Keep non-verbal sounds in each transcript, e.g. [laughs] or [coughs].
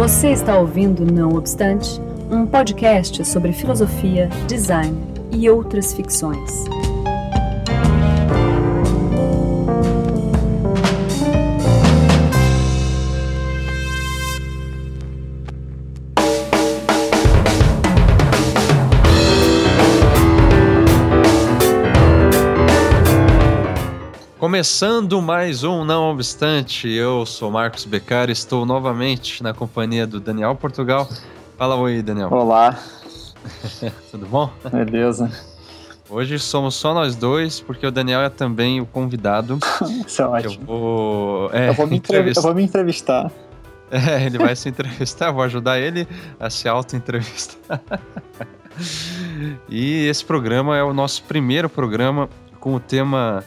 Você está ouvindo Não Obstante, um podcast sobre filosofia, design e outras ficções. Começando mais um Não Obstante, eu sou Marcos Beccari, estou novamente na companhia do Daniel Portugal. Fala oi, Daniel. Olá. [laughs] Tudo bom? Beleza. Hoje somos só nós dois, porque o Daniel é também o convidado. [laughs] Isso é ótimo. Eu vou, é, eu, vou me eu vou me entrevistar. [laughs] É, ele vai se entrevistar, vou ajudar ele a se auto-entrevistar. e esse programa é o nosso primeiro programa com o tema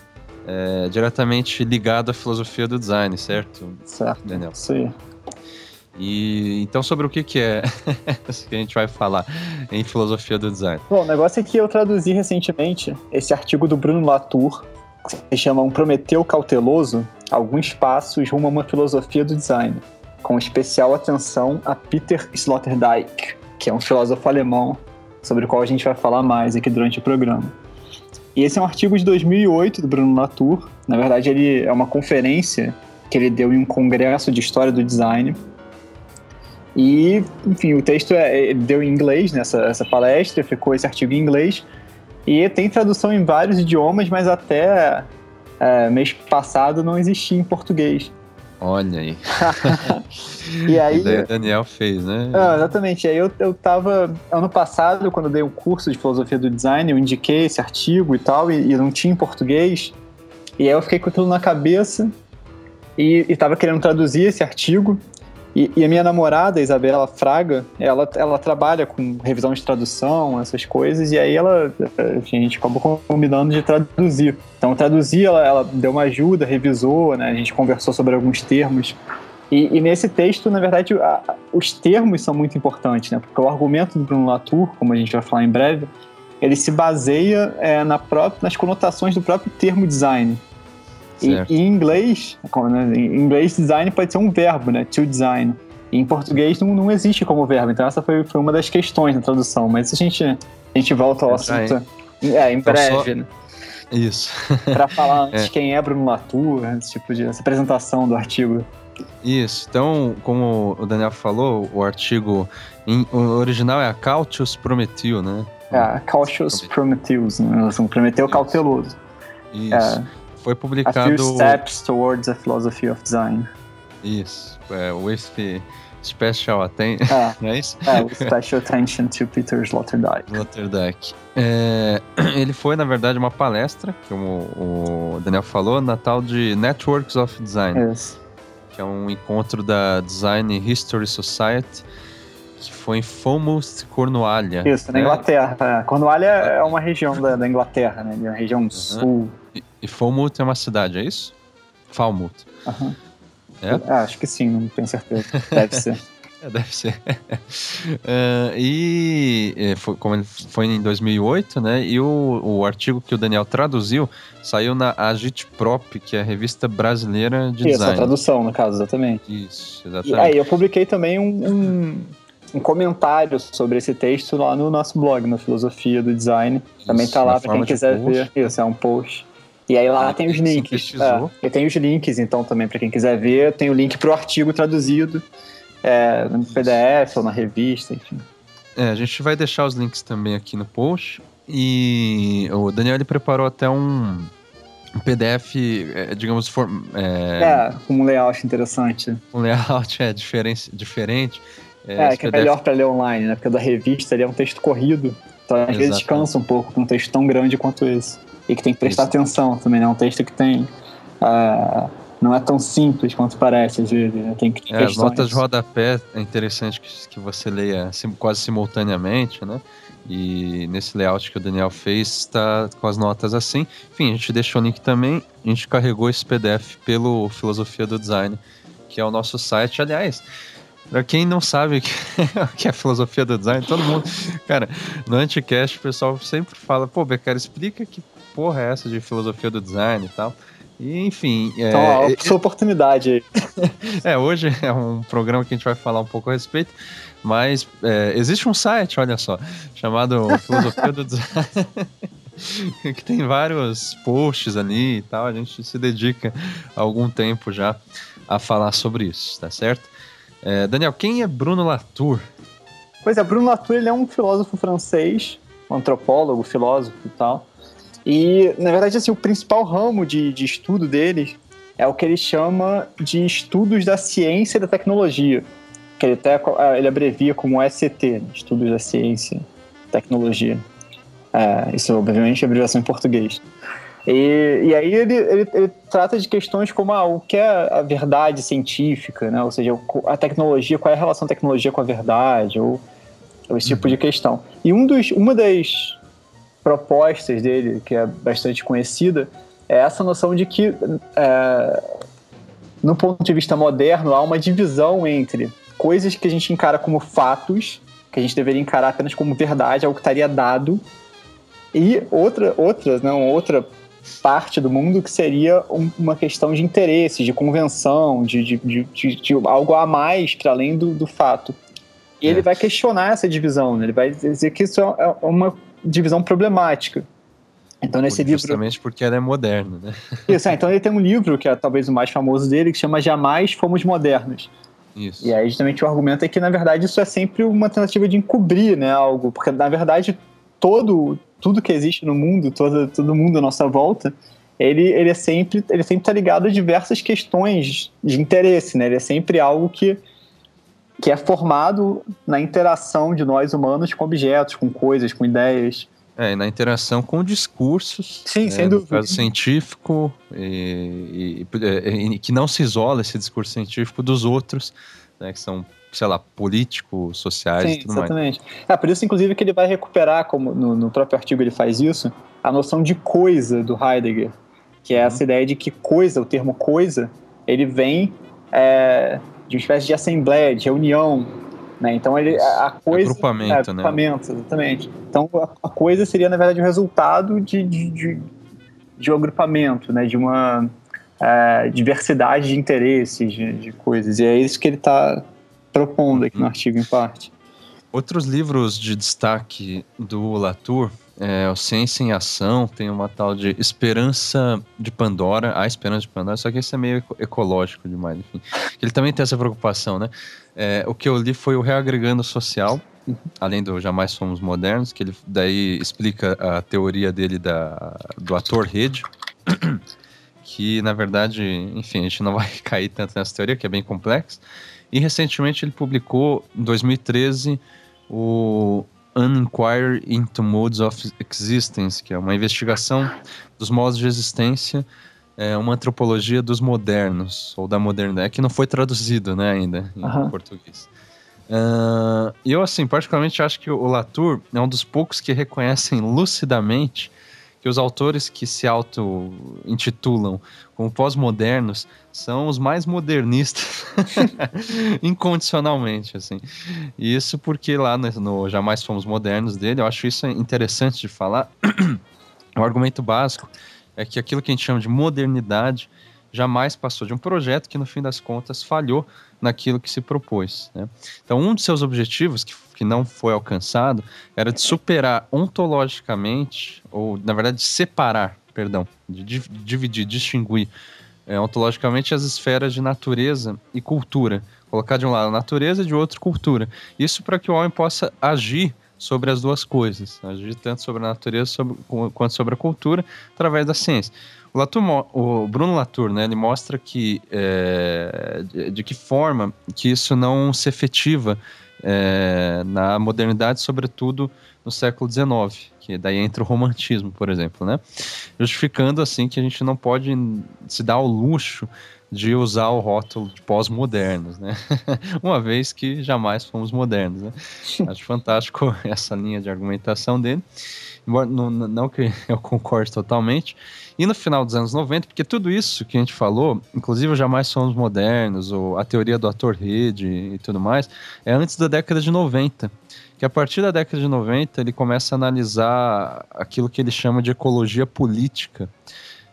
é, diretamente ligado à filosofia do design, certo? Certo. Daniel. Sim. E então sobre o que, que é [laughs] que a gente vai falar em filosofia do design? Bom, o negócio é que eu traduzi recentemente esse artigo do Bruno Latour, que se chama Um Prometeu Cauteloso, alguns passos rumo a uma filosofia do design, com especial atenção a Peter Sloterdijk, que é um filósofo alemão sobre o qual a gente vai falar mais aqui durante o programa. E esse é um artigo de 2008 do Bruno Latour. Na verdade, ele é uma conferência que ele deu em um congresso de história do design. E, enfim, o texto é, ele deu em inglês nessa essa palestra, ficou esse artigo em inglês. E tem tradução em vários idiomas, mas até é, mês passado não existia em português. Olha aí. [laughs] e aí. o Daniel fez, né? Ah, exatamente. Aí eu, eu tava. Ano passado, quando eu dei um curso de filosofia do design, eu indiquei esse artigo e tal, e, e não tinha em português. E aí eu fiquei com aquilo na cabeça e, e tava querendo traduzir esse artigo. E, e, a minha namorada, Isabela Fraga, ela, ela trabalha com revisão de tradução, essas coisas, e aí ela, a gente acabou combinando de traduzir. Então, traduzir, ela, ela deu uma ajuda, revisou, né, a gente conversou sobre alguns termos. E, e nesse texto, na verdade, a, os termos são muito importantes, né, porque o argumento do Bruno Latour, como a gente vai falar em breve, ele se baseia é, na própria, nas conotações do próprio termo design. E, em inglês, né, em inglês, design pode ser um verbo, né? To design. E em português não, não existe como verbo. Então essa foi, foi uma das questões na tradução. Mas a gente, a gente volta ao é, assunto. É, em então, breve, só... né? Isso. [laughs] para falar [laughs] antes é. quem é Bruno Latour, esse tipo de essa apresentação do artigo. Isso. Então, como o Daniel falou, o artigo em, o original é a Cautius Prometeu, né? É, Cautius Prometheus, né? Prometeu cauteloso. Isso. É. Foi publicado. A few steps towards a philosophy of design. Isso. É, with special attention. Ah, [laughs] não é isso? É, with special attention to Peter Sloterdijk. Sloterdijk. É, [clears throat] ele foi, na verdade, uma palestra, como o Daniel falou, na tal de Networks of Design. Yes. Que é um encontro da Design History Society que foi em Falmouth, Cornualha. Isso, na né? Inglaterra. Cornualha é uma região da, da Inglaterra, né? Uma região uhum. sul e, Falmouth é uma cidade, é isso? Falmouth. Uhum. É? Ah, acho que sim, não tenho certeza. Deve ser. [laughs] É, deve ser. uh, [laughs] e foi, como foi em 2008, né? E o, o artigo que o Daniel traduziu saiu na Agit Prop, que é a revista brasileira de Isso, design. Isso, a tradução, no caso, exatamente. Isso, exatamente. E aí eu publiquei também um, um, um, comentário sobre esse texto lá no nosso blog, na Filosofia do Design. Isso, também tá lá para quem quiser ver. Isso, é um post. E aí lá ah, tem os links. É, e tem os links, então, também, para quem quiser ver, tem o link para o artigo traduzido é, no PDF ou na revista, enfim. É, a gente vai deixar os links também aqui no post. E o Daniel ele preparou até um, um PDF, é, digamos, for, é, é, com um layout interessante. Um layout é diferente. diferente. É, é que é melhor para ler online, né? Porque da revista ele é um texto corrido. Então às vezes cansa um pouco com um texto tão grande quanto esse e que tem que prestar Isso. atenção também, né? É um texto que tem. Uh, não é tão simples quanto parece, às vezes. Né? Tem, tem é, as notas de rodapé é interessante que, que você leia quase simultaneamente, né? E nesse layout que o Daniel fez, está com as notas assim. Enfim, a gente deixou o link também. A gente carregou esse PDF pelo Filosofia do Design, que é o nosso site. Aliás, Pra quem não sabe [laughs] o que é filosofia do design, todo mundo. Cara, no Anticast o pessoal sempre fala, pô, Becker, explica que porra é essa de filosofia do design e tal. E, enfim. É, então, é, sua oportunidade aí. [laughs] é, hoje é um programa que a gente vai falar um pouco a respeito, mas é, existe um site, olha só, chamado Filosofia do Design. [laughs] que tem vários posts ali e tal. A gente se dedica há algum tempo já a falar sobre isso, tá certo? É, Daniel, quem é Bruno Latour? Pois é, Bruno Latour ele é um filósofo francês, um antropólogo, filósofo e tal. E, na verdade, assim, o principal ramo de, de estudo dele é o que ele chama de estudos da ciência e da tecnologia, que ele até ele abrevia como SCT, né? Estudos da Ciência e Tecnologia. É, isso, obviamente, é abreviação em português. E, e aí ele, ele, ele, trata de questões como ah, o que é a verdade científica, né? ou seja, a tecnologia, qual é a relação da tecnologia com a verdade, ou, ou esse tipo de questão. E um dos, uma das propostas dele, que é bastante conhecida, é essa noção de que, é, no ponto de vista moderno, há uma divisão entre coisas que a gente encara como fatos, que a gente deveria encarar apenas como verdade, algo que estaria dado, e outra, outras, não, outra parte do mundo que seria um, uma questão de interesse, de convenção, de, de, de, de algo a mais para além do, do fato. E é. ele vai questionar essa divisão, né? ele vai dizer que isso é, é uma divisão problemática. Então, nesse Justamente livro. Justamente porque ela é moderna, né? Isso, é, então ele tem um livro, que é talvez o mais famoso dele, que chama Jamais Fomos Modernos. Isso. E aí, justamente, o argumento é que, na verdade, isso é sempre uma tentativa de encobrir né, algo, porque, na verdade, todo, tudo que existe no mundo, todo, todo mundo à nossa volta, ele, ele é sempre ele sempre está ligado a diversas questões de interesse, né? Ele é sempre algo que, que é formado na interação de nós humanos com objetos, com coisas, com ideias. É, e na interação com discursos. Sim, né, sem dúvida. No caso científico, e, e, e, que não se isola esse discurso científico dos outros, né, que são sei lá, políticos, sociais Sim, e tudo exatamente. mais. É, por isso, inclusive, que ele vai recuperar, como no, no, próprio artigo ele faz isso, a noção de coisa do Heidegger, que é uhum. essa ideia de que coisa, o termo coisa, ele vem é, de uma espécie de assembleia, de reunião, né? Então ele a coisa agrupamento, é, agrupamento né? exatamente. Então a, coisa seria na verdade o resultado de, de, de, de um agrupamento, né? De uma é, diversidade de interesses, de, de, coisas. E é isso que ele está propondo aqui no uhum. artigo, em parte. Outros livros de destaque do Latour, é, o Ciência em Ação, tem uma tal de Esperança de Pandora, a Esperança de Pandora, só que esse é meio ecológico demais, enfim. Ele também tem essa preocupação, né? É, o que eu li foi o Reagregando Social, além do Jamais Somos Modernos, que ele daí explica a teoria dele da, do ator rede, [coughs] que na verdade, enfim, a gente não vai [laughs] cair tanto nessa teoria, que é bem complexa, e recentemente ele publicou, em 2013, o An Inquiry into Modes of Existence, que é uma investigação dos modos de existência, é uma antropologia dos modernos, ou da modernidade, que não foi traduzido né, ainda em uhum. português. Uh, eu, assim, particularmente acho que o Latour é um dos poucos que reconhecem lucidamente que os autores que se auto-intitulam como pós-modernos são os mais modernistas [laughs] incondicionalmente, assim. E isso porque lá no, Jamais Fomos Modernos dele, eu acho isso interessante de falar. [clears throat] o argumento básico é que aquilo que a gente chama de modernidade jamais passou de um projeto que, no fim das contas, falhou naquilo que se propôs. Né? Então, um de seus objetivos, que que não foi alcançado era de superar ontologicamente, ou na verdade separar, perdão, de dividir, distinguir é, ontologicamente as esferas de natureza e cultura. Colocar de um lado a natureza e de outro cultura. Isso para que o homem possa agir sobre as duas coisas, agir tanto sobre a natureza sobre, quanto sobre a cultura através da ciência. O, Latour, o Bruno Latour, né, ele mostra que é, de, de, que forma que isso não se efetiva é, na modernidade, sobretudo no século XIX, que daí entra o romantismo, por exemplo, né? Justificando assim que a gente não pode se dar ao luxo de usar o rótulo de pós-modernos, né? [laughs] Uma vez que jamais fomos modernos, né? [laughs] Acho fantástico [laughs] essa linha de argumentação dele. Não, não que [laughs] eu concorde totalmente, e no final dos anos 90, porque tudo isso que a gente falou, inclusive Jamais Somos Modernos, ou a teoria do ator rede e tudo mais, é antes da década de 90. Que a partir da década de 90 ele começa a analisar aquilo que ele chama de ecologia política.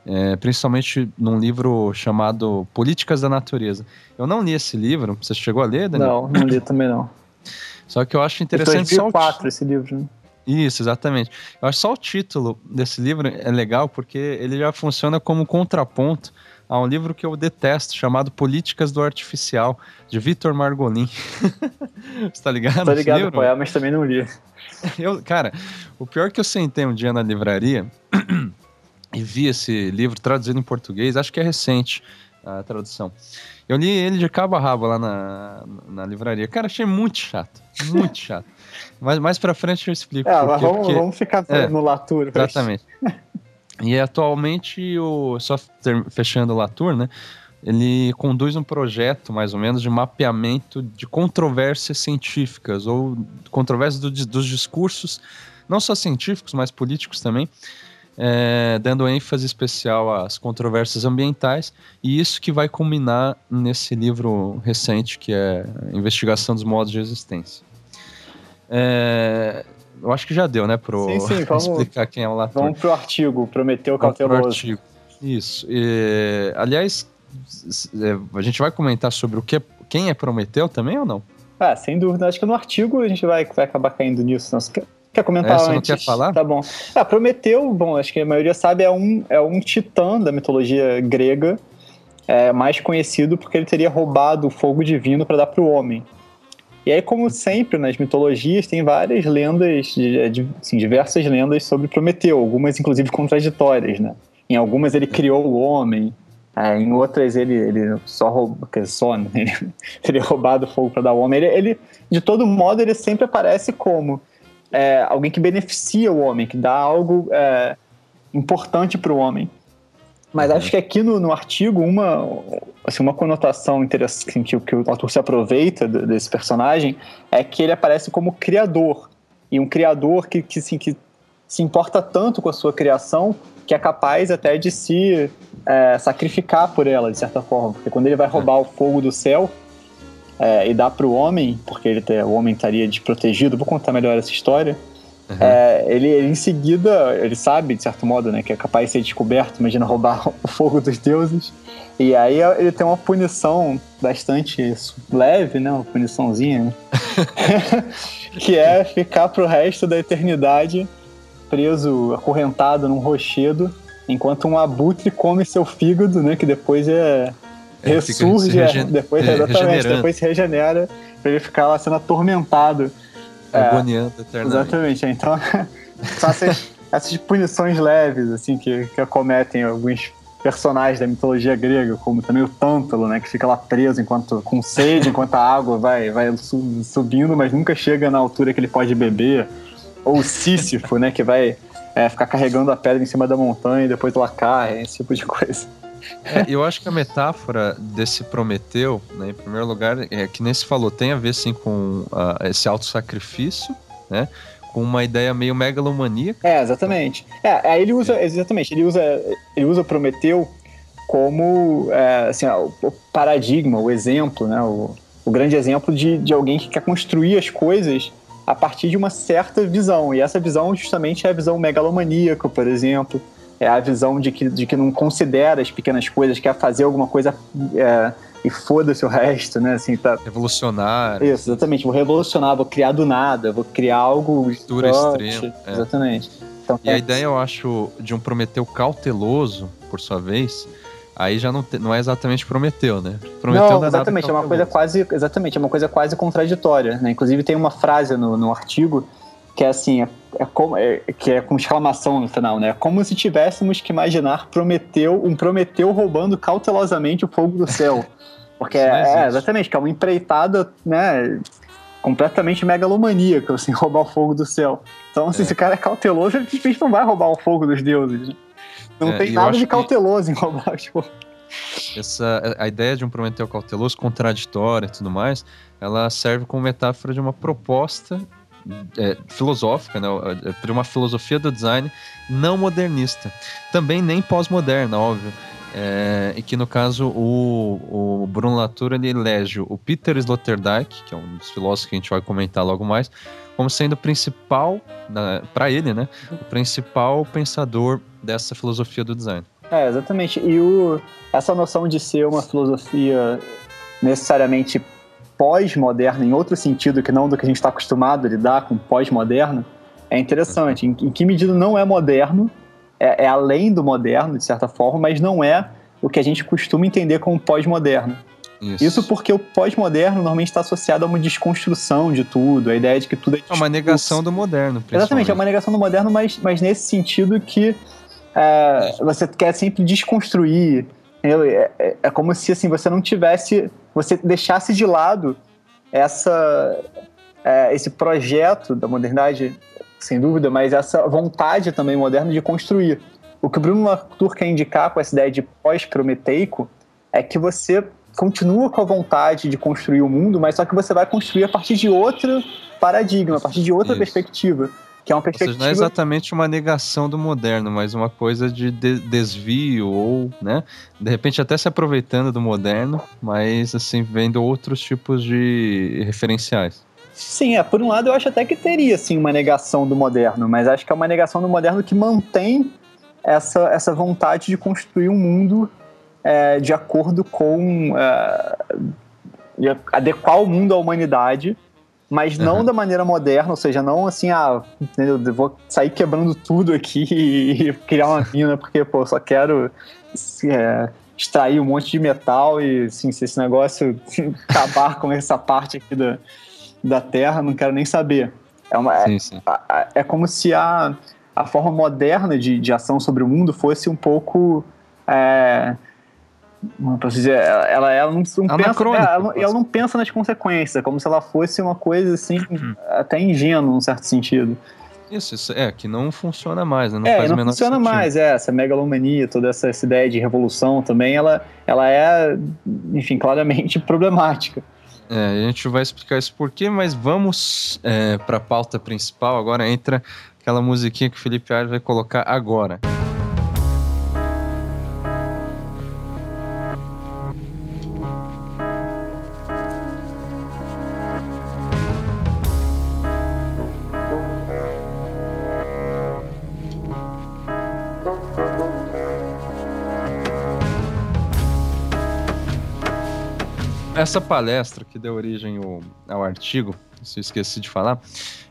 é, principalmente num livro chamado Políticas da Natureza. Eu não li esse livro, você chegou a ler, Daniel? Não, não li também não. Só que eu acho interessante. Foi 2004 esse livro, né? Isso, exatamente. Eu acho só o título desse livro é legal porque ele já funciona como contraponto a um livro que eu detesto, chamado Políticas do Artificial, de Vitor Margolin. [laughs] Você tá ligado? Tô ligado, pô, mas também não li. [laughs] Eu, cara, o pior é que eu sentei um dia na livraria [clears throat] e vi esse livro traduzido em português, acho que é recente a tradução. Eu li ele de cabo a rabo lá na, na livraria. Cara, achei muito chato. Muito chato. Mas mais pra frente eu explico. É, mas vamos, porque... vamos ficar é, no Latour. Exatamente. [laughs] e atualmente, o, só fechando o Latour, né? Ele conduz um projeto, mais ou menos, de mapeamento de controvérsias científicas ou controvérsias do, dos discursos, não só científicos, mas políticos também, é, dando ênfase especial às controvérsias ambientais, e isso que vai culminar nesse livro recente, que é Investigação dos Modos de Existência. É, eu acho que já deu, né, para [laughs] explicar quem é o Latour. Vamos pro artigo, Prometeu Cauteloso. Artigo. Isso. E, aliás, é, a gente vai comentar sobre o que, quem é Prometeu também ou não? Ah, sem dúvida. Acho que no artigo a gente vai, vai acabar caindo nisso. Não, Quer comentar é, você antes? não quer falar? Tá bom. Ah, Prometeu, bom, acho que a maioria sabe, é um, é um titã da mitologia grega, é, mais conhecido porque ele teria roubado o fogo divino para dar para o homem. E aí, como sempre nas mitologias, tem várias lendas, assim, diversas lendas sobre Prometeu, algumas inclusive contraditórias, né? Em algumas ele criou o homem, é, em outras ele, ele só roubou, só, né? [laughs] ele teria roubado o fogo para dar ao homem. Ele, ele, de todo modo, ele sempre aparece como é, alguém que beneficia o homem, que dá algo é, importante para o homem. Mas uhum. acho que aqui no, no artigo, uma, assim, uma conotação interessante assim, que, que o autor se aproveita desse personagem é que ele aparece como criador. E um criador que, que, assim, que se importa tanto com a sua criação que é capaz até de se é, sacrificar por ela, de certa forma. Porque quando ele vai roubar o fogo do céu, é, e dá para o homem, porque ele, o homem estaria desprotegido, vou contar melhor essa história. Uhum. É, ele, ele, em seguida, ele sabe, de certo modo, né, que é capaz de ser descoberto, imagina roubar [laughs] o fogo dos deuses. E aí ele tem uma punição bastante leve, né, uma puniçãozinha, né? [laughs] que é ficar pro resto da eternidade preso, acorrentado num rochedo, enquanto um abutre come seu fígado, né, que depois é ressurge, regen... depois, é, exatamente, depois se regenera pra ele ficar lá sendo atormentado. Agoniando é, eternamente. Exatamente, então [laughs] são essas, essas punições leves, assim, que, que acometem alguns personagens da mitologia grega, como também o Tântalo, né, que fica lá preso enquanto com sede, enquanto a água vai, vai subindo, mas nunca chega na altura que ele pode beber. Ou o Sísifo, né, que vai é, ficar carregando a pedra em cima da montanha e depois ela cai, esse tipo de coisa. É, eu acho que a metáfora desse Prometeu, né, em primeiro lugar, é que nem se falou, tem a ver sim com uh, esse auto-sacrifício, né? Com uma ideia meio megalomaníaca. É, exatamente. É, aí ele usa, exatamente, ele usa, ele usa Prometeu como é, assim, ó, o paradigma, o exemplo, né? O, o grande exemplo de, de alguém que quer construir as coisas a partir de uma certa visão. E essa visão justamente é a visão megalomaníaca, por exemplo é a visão de que, de que não considera as pequenas coisas, quer fazer alguma coisa é, e foda-se o resto, né? Assim, tá... Revolucionar. Isso, exatamente. Vou revolucionar, vou criar do nada, vou criar algo. Cultura extrema. É. Exatamente. Então, e é... a ideia, eu acho, de um Prometeu cauteloso, por sua vez, aí já não, te, não é exatamente Prometeu, né? Prometeu não, não é exatamente, é uma coisa quase, exatamente, é uma coisa quase contraditória, né? Inclusive tem uma frase no, no artigo que é assim, é, é como, é, que é com exclamação no final, né? Como se tivéssemos que imaginar Prometeu, um Prometeu roubando cautelosamente o fogo do céu. [laughs] Porque é, exatamente, que é uma empreitada, né? Completamente megalomaníaca, assim, [laughs] roubar o fogo do céu. Então, assim, é. se o cara é cauteloso, ele simplesmente não vai roubar o fogo dos deuses. Né? Não é, tem nada de cauteloso que... em roubar, tipo. Essa, a ideia de um Prometeu cauteloso, contraditório e tudo mais, ela serve como metáfora de uma proposta é, filosófica, né, é, de uma filosofia do design não modernista. Também nem pós-moderna, óbvio. É, e que no caso o, o Bruno Latour ele elege o Peter Sloterdijk, que é um dos filósofos que a gente vai comentar logo mais, como sendo o principal, para ele, né, o principal pensador dessa filosofia do design. É, exatamente. E o, essa noção de ser uma filosofia necessariamente pós-moderna, em outro sentido que não do que a gente está acostumado a lidar com pós-moderno, é interessante. Em, em, que medida não é moderno, é, é, além do moderno, de certa forma, mas não é o que a gente costuma entender como pós-moderno. Isso. Isso. porque o pós-moderno normalmente está associado a uma desconstrução de tudo, a ideia de que tudo é. É uma negação do moderno, Exatamente, é uma negação do moderno, mas, mas nesse sentido que é, você quer sempre desconstruir. É, é, é, como se assim, você não tivesse. Você deixasse de lado essa, é, esse projeto da modernidade, sem dúvida, mas essa vontade também moderna de construir. O que o Bruno Latour quer indicar com essa ideia de pós-prometeico é que você continua com a vontade de construir o mundo, mas só que você vai construir a partir de outro paradigma, a partir de outra Isso. perspectiva. Que é uma perspectiva. Ou seja, não é exatamente uma negação do moderno, mas uma coisa de, de desvio, ou, né? De repente até se aproveitando do moderno, mas assim, vendo outros tipos de referenciais. Sim, é, por um lado eu acho até que teria sim uma negação do moderno, mas acho que é uma negação do moderno que mantém essa, essa vontade de construir um mundo é, de acordo com é, adequar o mundo à humanidade mas não uhum. da maneira moderna, ou seja, não assim, ah, entendeu? Eu vou sair quebrando tudo aqui [laughs] e criar uma mina, porque, pô, só quero é, extrair um monte de metal e, assim, se esse negócio [laughs] acabar com essa parte aqui da, da Terra, não quero nem saber. É, uma, sim, sim. É, é, como se a, a forma moderna de, de ação sobre o mundo fosse um pouco. É, posso dizer, ela, ela, não, não pensa, ela, ela, não pensa nas consequências, é como se ela fosse uma coisa assim, uhum. até ingênua, num certo sentido. Isso, isso, é, que não funciona mais, né? Não é, faz não funciona sentido. mais, é, essa megalomania, toda essa, essa, ideia de revolução também, ela, ela é, enfim, claramente [laughs] problemática. É, a gente vai explicar isso por quê, mas vamos é, para a pauta principal, agora entra aquela musiquinha que o Felipe Aires vai colocar agora. Essa palestra que deu origem ao, ao artigo, se eu esqueci de falar,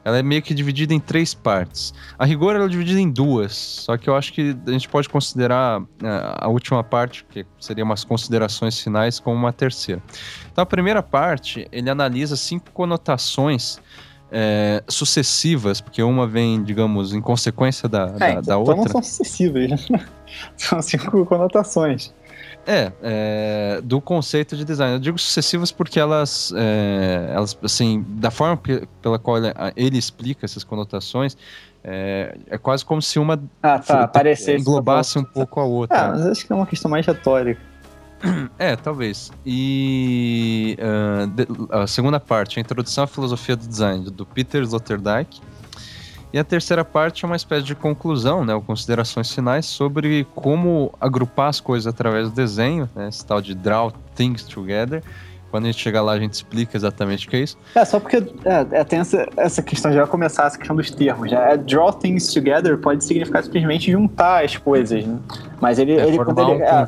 ela é meio que dividida em três partes. A rigor ela é dividida em duas, só que eu acho que a gente pode considerar é, a última parte, que seria umas considerações finais, como uma terceira. Então a primeira parte, ele analisa cinco conotações é, sucessivas, porque uma vem, digamos, em consequência da, é, da, então, da outra. Então não são sucessivas, né? [laughs] são cinco conotações. É, é, do conceito de design. Eu digo sucessivas porque elas, é, elas assim, da forma pela qual ele, ele explica essas conotações, é, é, quase como se uma ah, tá, aparecesse englobasse um pouco a outra. Ah, mas acho que é uma questão mais retórica. É, talvez. E uh, a segunda parte, a introdução à filosofia do design, do Peter Sloterdijk, e a terceira parte é uma espécie de conclusão, né, ou considerações finais sobre como agrupar as coisas através do desenho, né, esse tal de Draw Things Together. Quando a gente chegar lá, a gente explica exatamente o que é isso. É, só porque é, é, tem essa, essa questão, já vai começar essa questão dos termos. Né? Draw Things Together pode significar simplesmente juntar as coisas, né? Mas ele... É, ele quando ele, um é,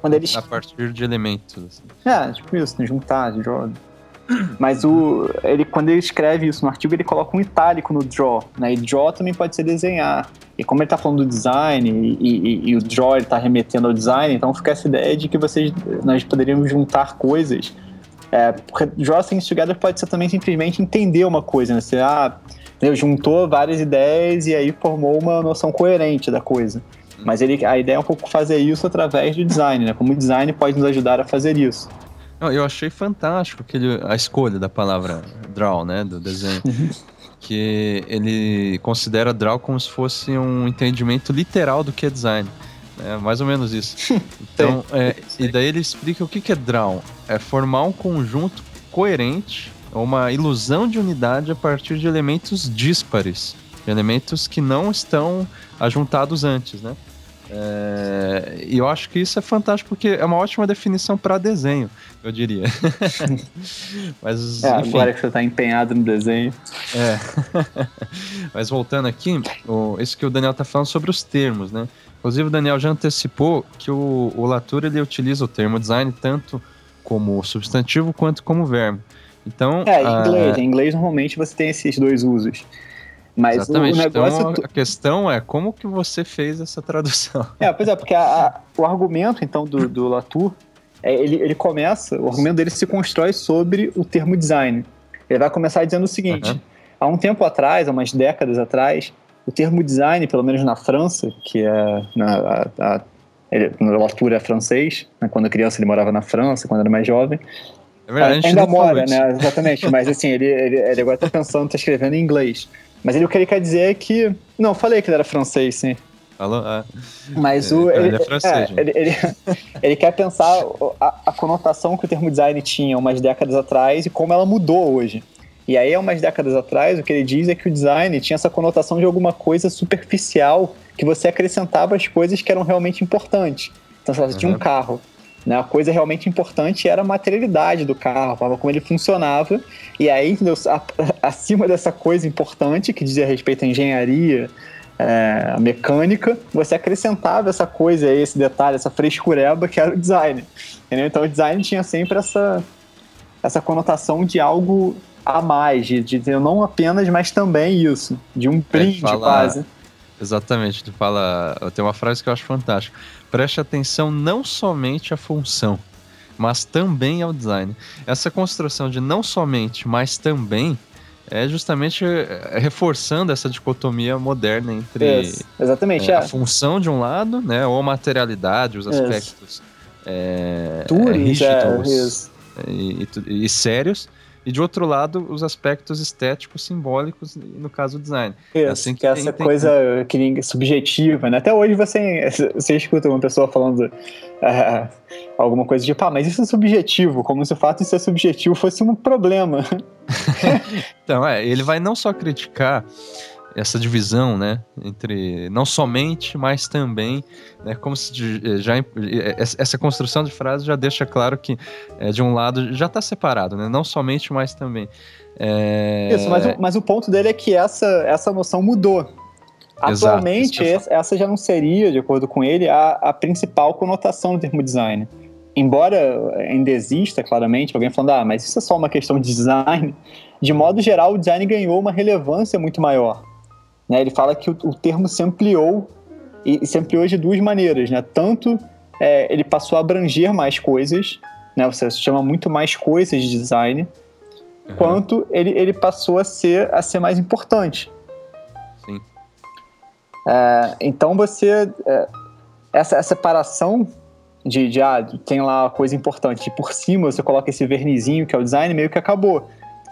quando ele... a partir de elementos. Assim. É, tipo isso, né? juntar, draw... Mas o, ele, quando ele escreve isso no artigo, ele coloca um itálico no draw, né? E draw também pode ser desenhar. E como ele está falando do design e, e, e o draw está remetendo ao design, então fica essa ideia de que vocês, nós poderíamos juntar coisas. É, porque draw things together pode ser também simplesmente entender uma coisa, né? Você ah, juntou várias ideias e aí formou uma noção coerente da coisa. Mas ele, a ideia é um pouco fazer isso através do design, né? Como o design pode nos ajudar a fazer isso. Eu achei fantástico aquele, a escolha da palavra draw, né, do desenho. Uhum. que ele considera draw como se fosse um entendimento literal do que é design. É mais ou menos isso. [laughs] Então, é, e daí ele explica o que, que é draw. É formar um conjunto coerente, uma ilusão de unidade a partir de elementos díspares, de elementos que não estão ajuntados antes, né? É, e eu acho que isso é fantástico porque é uma ótima definição para desenho, eu diria. [laughs] Mas, é, agora que você está empenhado no desenho. É. [laughs] Mas voltando aqui, o, isso que o Daniel está falando sobre os termos, né? Inclusive, o Daniel já antecipou que o, o Latour ele utiliza o termo design tanto como substantivo quanto como verbo. Então, é, em inglês, a... em inglês normalmente você tem esses dois usos. Mas Exatamente. o negócio. Então, a questão é como que você fez essa tradução. [laughs] É, pois é, porque a, a, o argumento, então, do, do Latour, é, ele, ele começa, o argumento dele se constrói sobre o termo design. Ele vai começar dizendo o seguinte: uhum. há um tempo atrás, há umas décadas atrás, o termo design, pelo menos na França, que é na, a, a, ele, no Latour é francês, né, quando criança ele morava na França, quando era mais jovem. É verdade, ainda mora, né? Exatamente, mas assim, ele, ele, ele agora está pensando, está escrevendo em inglês. Mas ele, o que ele quer dizer é que. Não, falei que ele era francês, sim. Falou? Ah. Mas o. Ele, ele é francês. É, ele, ele, [laughs] ele, quer pensar a, a, conotação que o termo design tinha umas décadas atrás e como ela mudou hoje. E aí, umas décadas atrás, o que ele diz é que o design tinha essa conotação de alguma coisa superficial que você acrescentava as coisas que eram realmente importantes. Então, se você uhum. tinha um uhum. carro né? A coisa realmente importante era a materialidade do carro, a forma como ele funcionava. E aí, entendeu? acima dessa coisa importante, que dizia respeito à engenharia, é, mecânica, você acrescentava essa coisa, esse detalhe, essa frescureba que era o design. Entendeu? Então o design tinha sempre essa, essa conotação de algo a mais, de, de não apenas, mas também isso, de um brinde é, fala, quase. Exatamente, tu fala. Tem uma frase que eu acho fantástica preste atenção não somente à função, mas também ao design. Essa construção de não somente, mas também é justamente é, reforçando essa dicotomia moderna entre Isso, exatamente, é, a é. função de um lado, né, ou a materialidade, os aspectos é, é rígidos e, e, e, sérios, e de outro lado, os aspectos estéticos, simbólicos, no caso, o design. Isso, é assim que, que é essa tem... coisa que subjetiva, né? Até hoje você, você escuta uma pessoa falando uh, alguma coisa tipo, ah, mas isso é subjetivo, como se o fato de ser subjetivo fosse um problema. [laughs] então, é, ele vai não só criticar essa divisão, né, entre não somente, mas também, né, como se já essa construção de frase já deixa claro que é, de um lado já está separado, né, não somente, mas também. É... Isso, mas, mas o ponto dele é que essa essa noção mudou. Atualmente, Exato, essa já não seria, de acordo com ele, a, a principal conotação do termo design. Embora ainda exista, claramente, alguém falando, ah, mas isso é só uma questão de design, de modo geral, o design ganhou uma relevância muito maior. Né? Ele fala que o, o termo se ampliou e, e, se ampliou de duas maneiras, né? Tanto é, ele passou a abranger mais coisas, né? Você chama muito mais coisas de design, uhum. quanto ele, ele passou a ser, a ser mais importante. Sim. É, então você é, essa, essa separação de, de ah, tem lá a coisa importante e por cima você coloca esse vernizinho que é o design meio que acabou.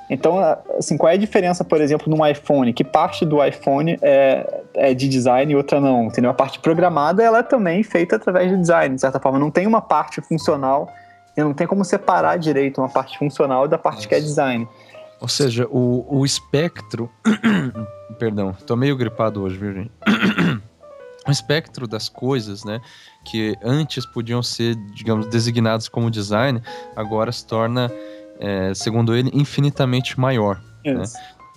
Então, assim, qual é a diferença, por exemplo, num iPhone? Que parte do iPhone é, é de design e outra não? Entendeu? A parte programada, ela é também feita através de design, de certa forma. Não tem uma parte funcional, não tem como separar direito uma parte funcional da parte Nossa. que é design. Ou seja, o, o espectro... [coughs] Perdão, tô meio gripado hoje, viu, gente? [coughs] o espectro das coisas, né, que antes podiam ser, digamos, designados como design, agora se torna é, segundo ele, infinitamente maior. Né?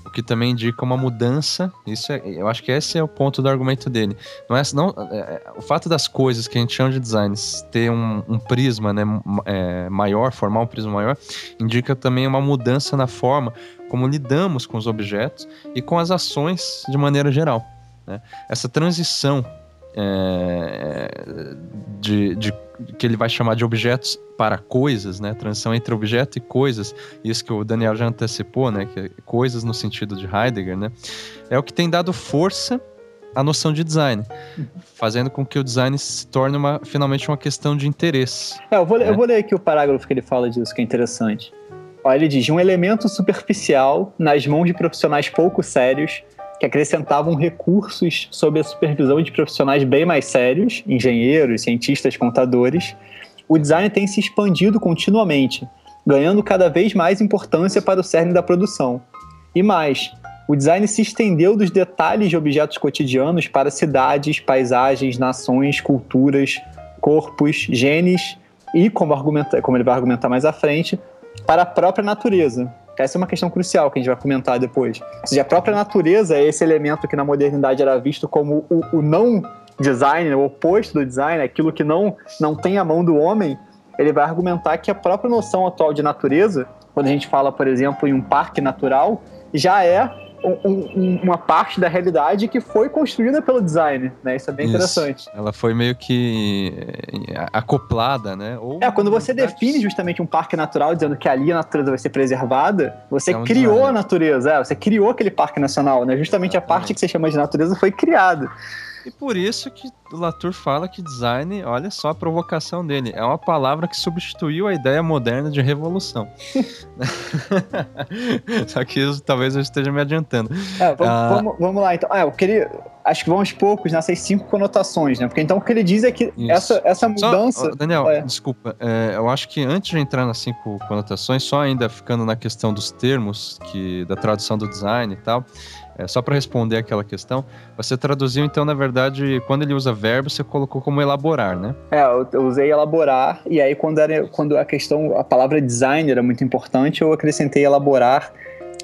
O que também indica uma mudança. Isso é, eu acho que esse é o ponto do argumento dele. Não é, não, é, é o fato das coisas que a gente chama de designs ter um, um prisma né, é, maior, formar um prisma maior, indica também uma mudança na forma como lidamos com os objetos e com as ações de maneira geral. Né? Essa transição é, de, de, que ele vai chamar de objetos para coisas, né? Transição entre objeto e coisas, isso que o Daniel já antecipou, né? Que é coisas no sentido de Heidegger, né? É o que tem dado força à noção de design, fazendo com que o design se torne uma, finalmente uma questão de interesse. É, eu, vou, né? eu vou ler aqui o parágrafo que ele fala disso, que é interessante. Olha, ele diz: um elemento superficial nas mãos de profissionais pouco sérios que acrescentavam recursos sob a supervisão de profissionais bem mais sérios, engenheiros, cientistas, contadores, o design tem se expandido continuamente, ganhando cada vez mais importância para o cerne da produção. E mais, o design se estendeu dos detalhes de objetos cotidianos para cidades, paisagens, nações, culturas, corpos, genes e, como, argumenta, como ele vai argumentar mais à frente, para a própria natureza, essa é uma questão crucial que a gente vai comentar depois. Ou seja, a própria natureza é esse elemento que na modernidade era visto como o, o não design, o oposto do design, aquilo que não, não tem a mão do homem, ele vai argumentar que a própria noção atual de natureza, quando a gente fala, por exemplo, em um parque natural, já é um, uma parte da realidade que foi construída pelo design, né? Isso é bem Isso. interessante. Ela foi meio que eh, acoplada, né? Ou é, quando você define justamente um parque natural, dizendo que ali a natureza vai ser preservada, você é um criou design. a natureza, é, você criou aquele parque nacional, né? Justamente Exatamente. a parte que você chama de natureza foi criada. E por isso que o Latour fala que design, olha só a provocação dele, é uma palavra que substituiu a ideia moderna de revolução. [laughs] só que isso, talvez eu esteja me adiantando. É, vamos, ah, vamos, vamos, lá, então. Ah, eu queria. Acho que vamos poucos nessas cinco conotações, né? Porque então o que ele diz é que essa, essa mudança. Só, Daniel, é. desculpa. É, eu acho que antes de entrar nas cinco conotações, só ainda ficando na questão dos termos, que da tradução do design e tal. É, só para responder aquela questão, você traduziu então, na verdade, quando ele usa verbo, você colocou como elaborar, né? É, eu usei elaborar, e aí quando, era, quando a questão, a palavra design era muito importante, eu acrescentei elaborar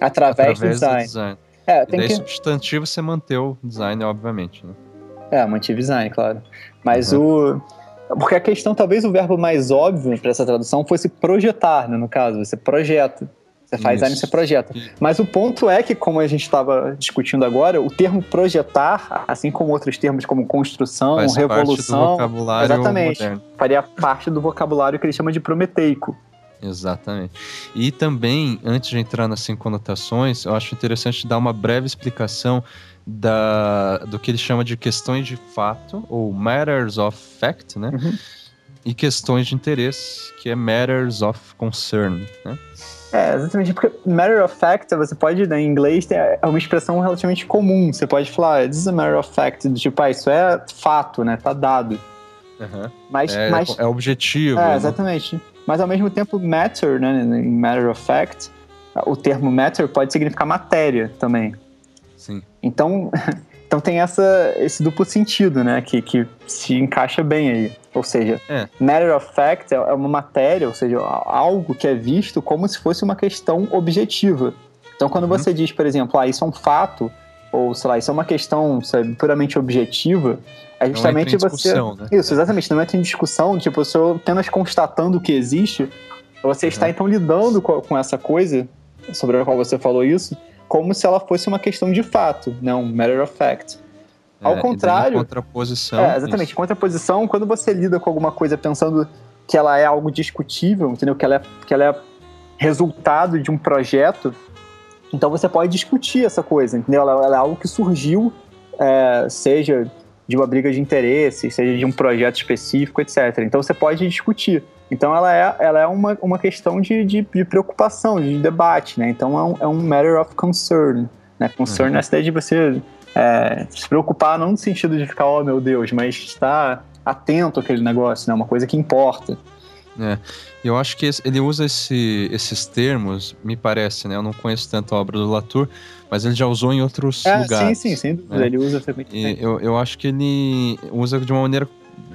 através, através do design. Do design. É, tem e daí que... substantivo você manteve o design, obviamente, né? É, mantive design, claro. Mas uhum. o. Porque a questão, talvez o verbo mais óbvio para essa tradução fosse projetar, né, no caso, você projeta. Você faz design, você projeta. Mas o ponto é que, como a gente estava discutindo agora, o termo projetar, assim como outros termos como construção, faz revolução, parte do vocabulário exatamente, moderno. faria parte do vocabulário que ele chama de prometeico. Exatamente. E também, antes de entrar nas cinco conotações, eu acho interessante dar uma breve explicação da, do que ele chama de questões de fato, ou matters of fact, né? Uhum. E questões de interesse, que é matters of concern, né? É, exatamente, porque matter of fact, você pode, né, em inglês, é uma expressão relativamente comum. Você pode falar, this is a matter of fact, tipo, ah, isso é fato, né, tá dado. Uhum. Mas, é, mas, é objetivo. É, né? exatamente. Mas ao mesmo tempo, matter, né, em matter of fact, o termo matter pode significar matéria também. Sim. Então, [laughs] então tem essa, esse duplo sentido, né, que, que se encaixa bem aí. Ou seja, é. matter of fact é uma matéria, ou seja, algo que é visto como se fosse uma questão objetiva. Então, quando uhum. você diz, por exemplo, ah, isso é um fato, ou sei lá, isso é uma questão sabe, puramente objetiva, é justamente você. Né? Isso, exatamente, não entra em discussão, tipo, eu apenas constatando o que existe, você uhum. está então lidando com, com essa coisa sobre a qual você falou isso, como se ela fosse uma questão de fato, não né? matter of fact. Ao é, contrário. Contraposição. É, exatamente. Isso. Contraposição, quando você lida com alguma coisa pensando que ela é algo discutível, entendeu? Que ela é, que ela é resultado de um projeto, então você pode discutir essa coisa, entendeu? Ela, ela é algo que surgiu, é, seja de uma briga de interesse, seja de um projeto específico, etc. Então você pode discutir. Então ela é, ela é uma, uma questão de, de, de preocupação, de debate, né? Então é um, é um matter of concern. Né? Concern uhum. é essa ideia de você é, se preocupar não no sentido de ficar, oh meu Deus, mas estar atento àquele negócio, né? Uma coisa que importa. É, eu acho que ele usa esse, esses termos, me parece, né? Eu não conheço tanto a obra do Latour, mas ele já usou em outros é, lugares. Sim, sim, sem dúvida. Né? Ele usa também. Eu, eu acho que ele usa de uma maneira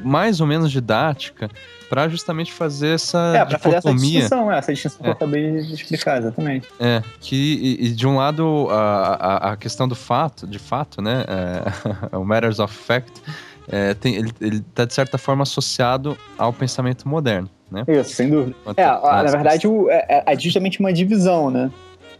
mais ou menos didática para justamente fazer essa é, pra fazer essa distinção, é, essa distinção é. que eu acabei de explicar, exatamente. É, que e, e de um lado a, a, a, questão do fato, de fato, né, é, [laughs] o matters of fact, é, tem, ele, ele tá de certa forma associado ao pensamento moderno, né? Isso, sem dúvida. é, na verdade, o, é, é, é justamente uma divisão, né?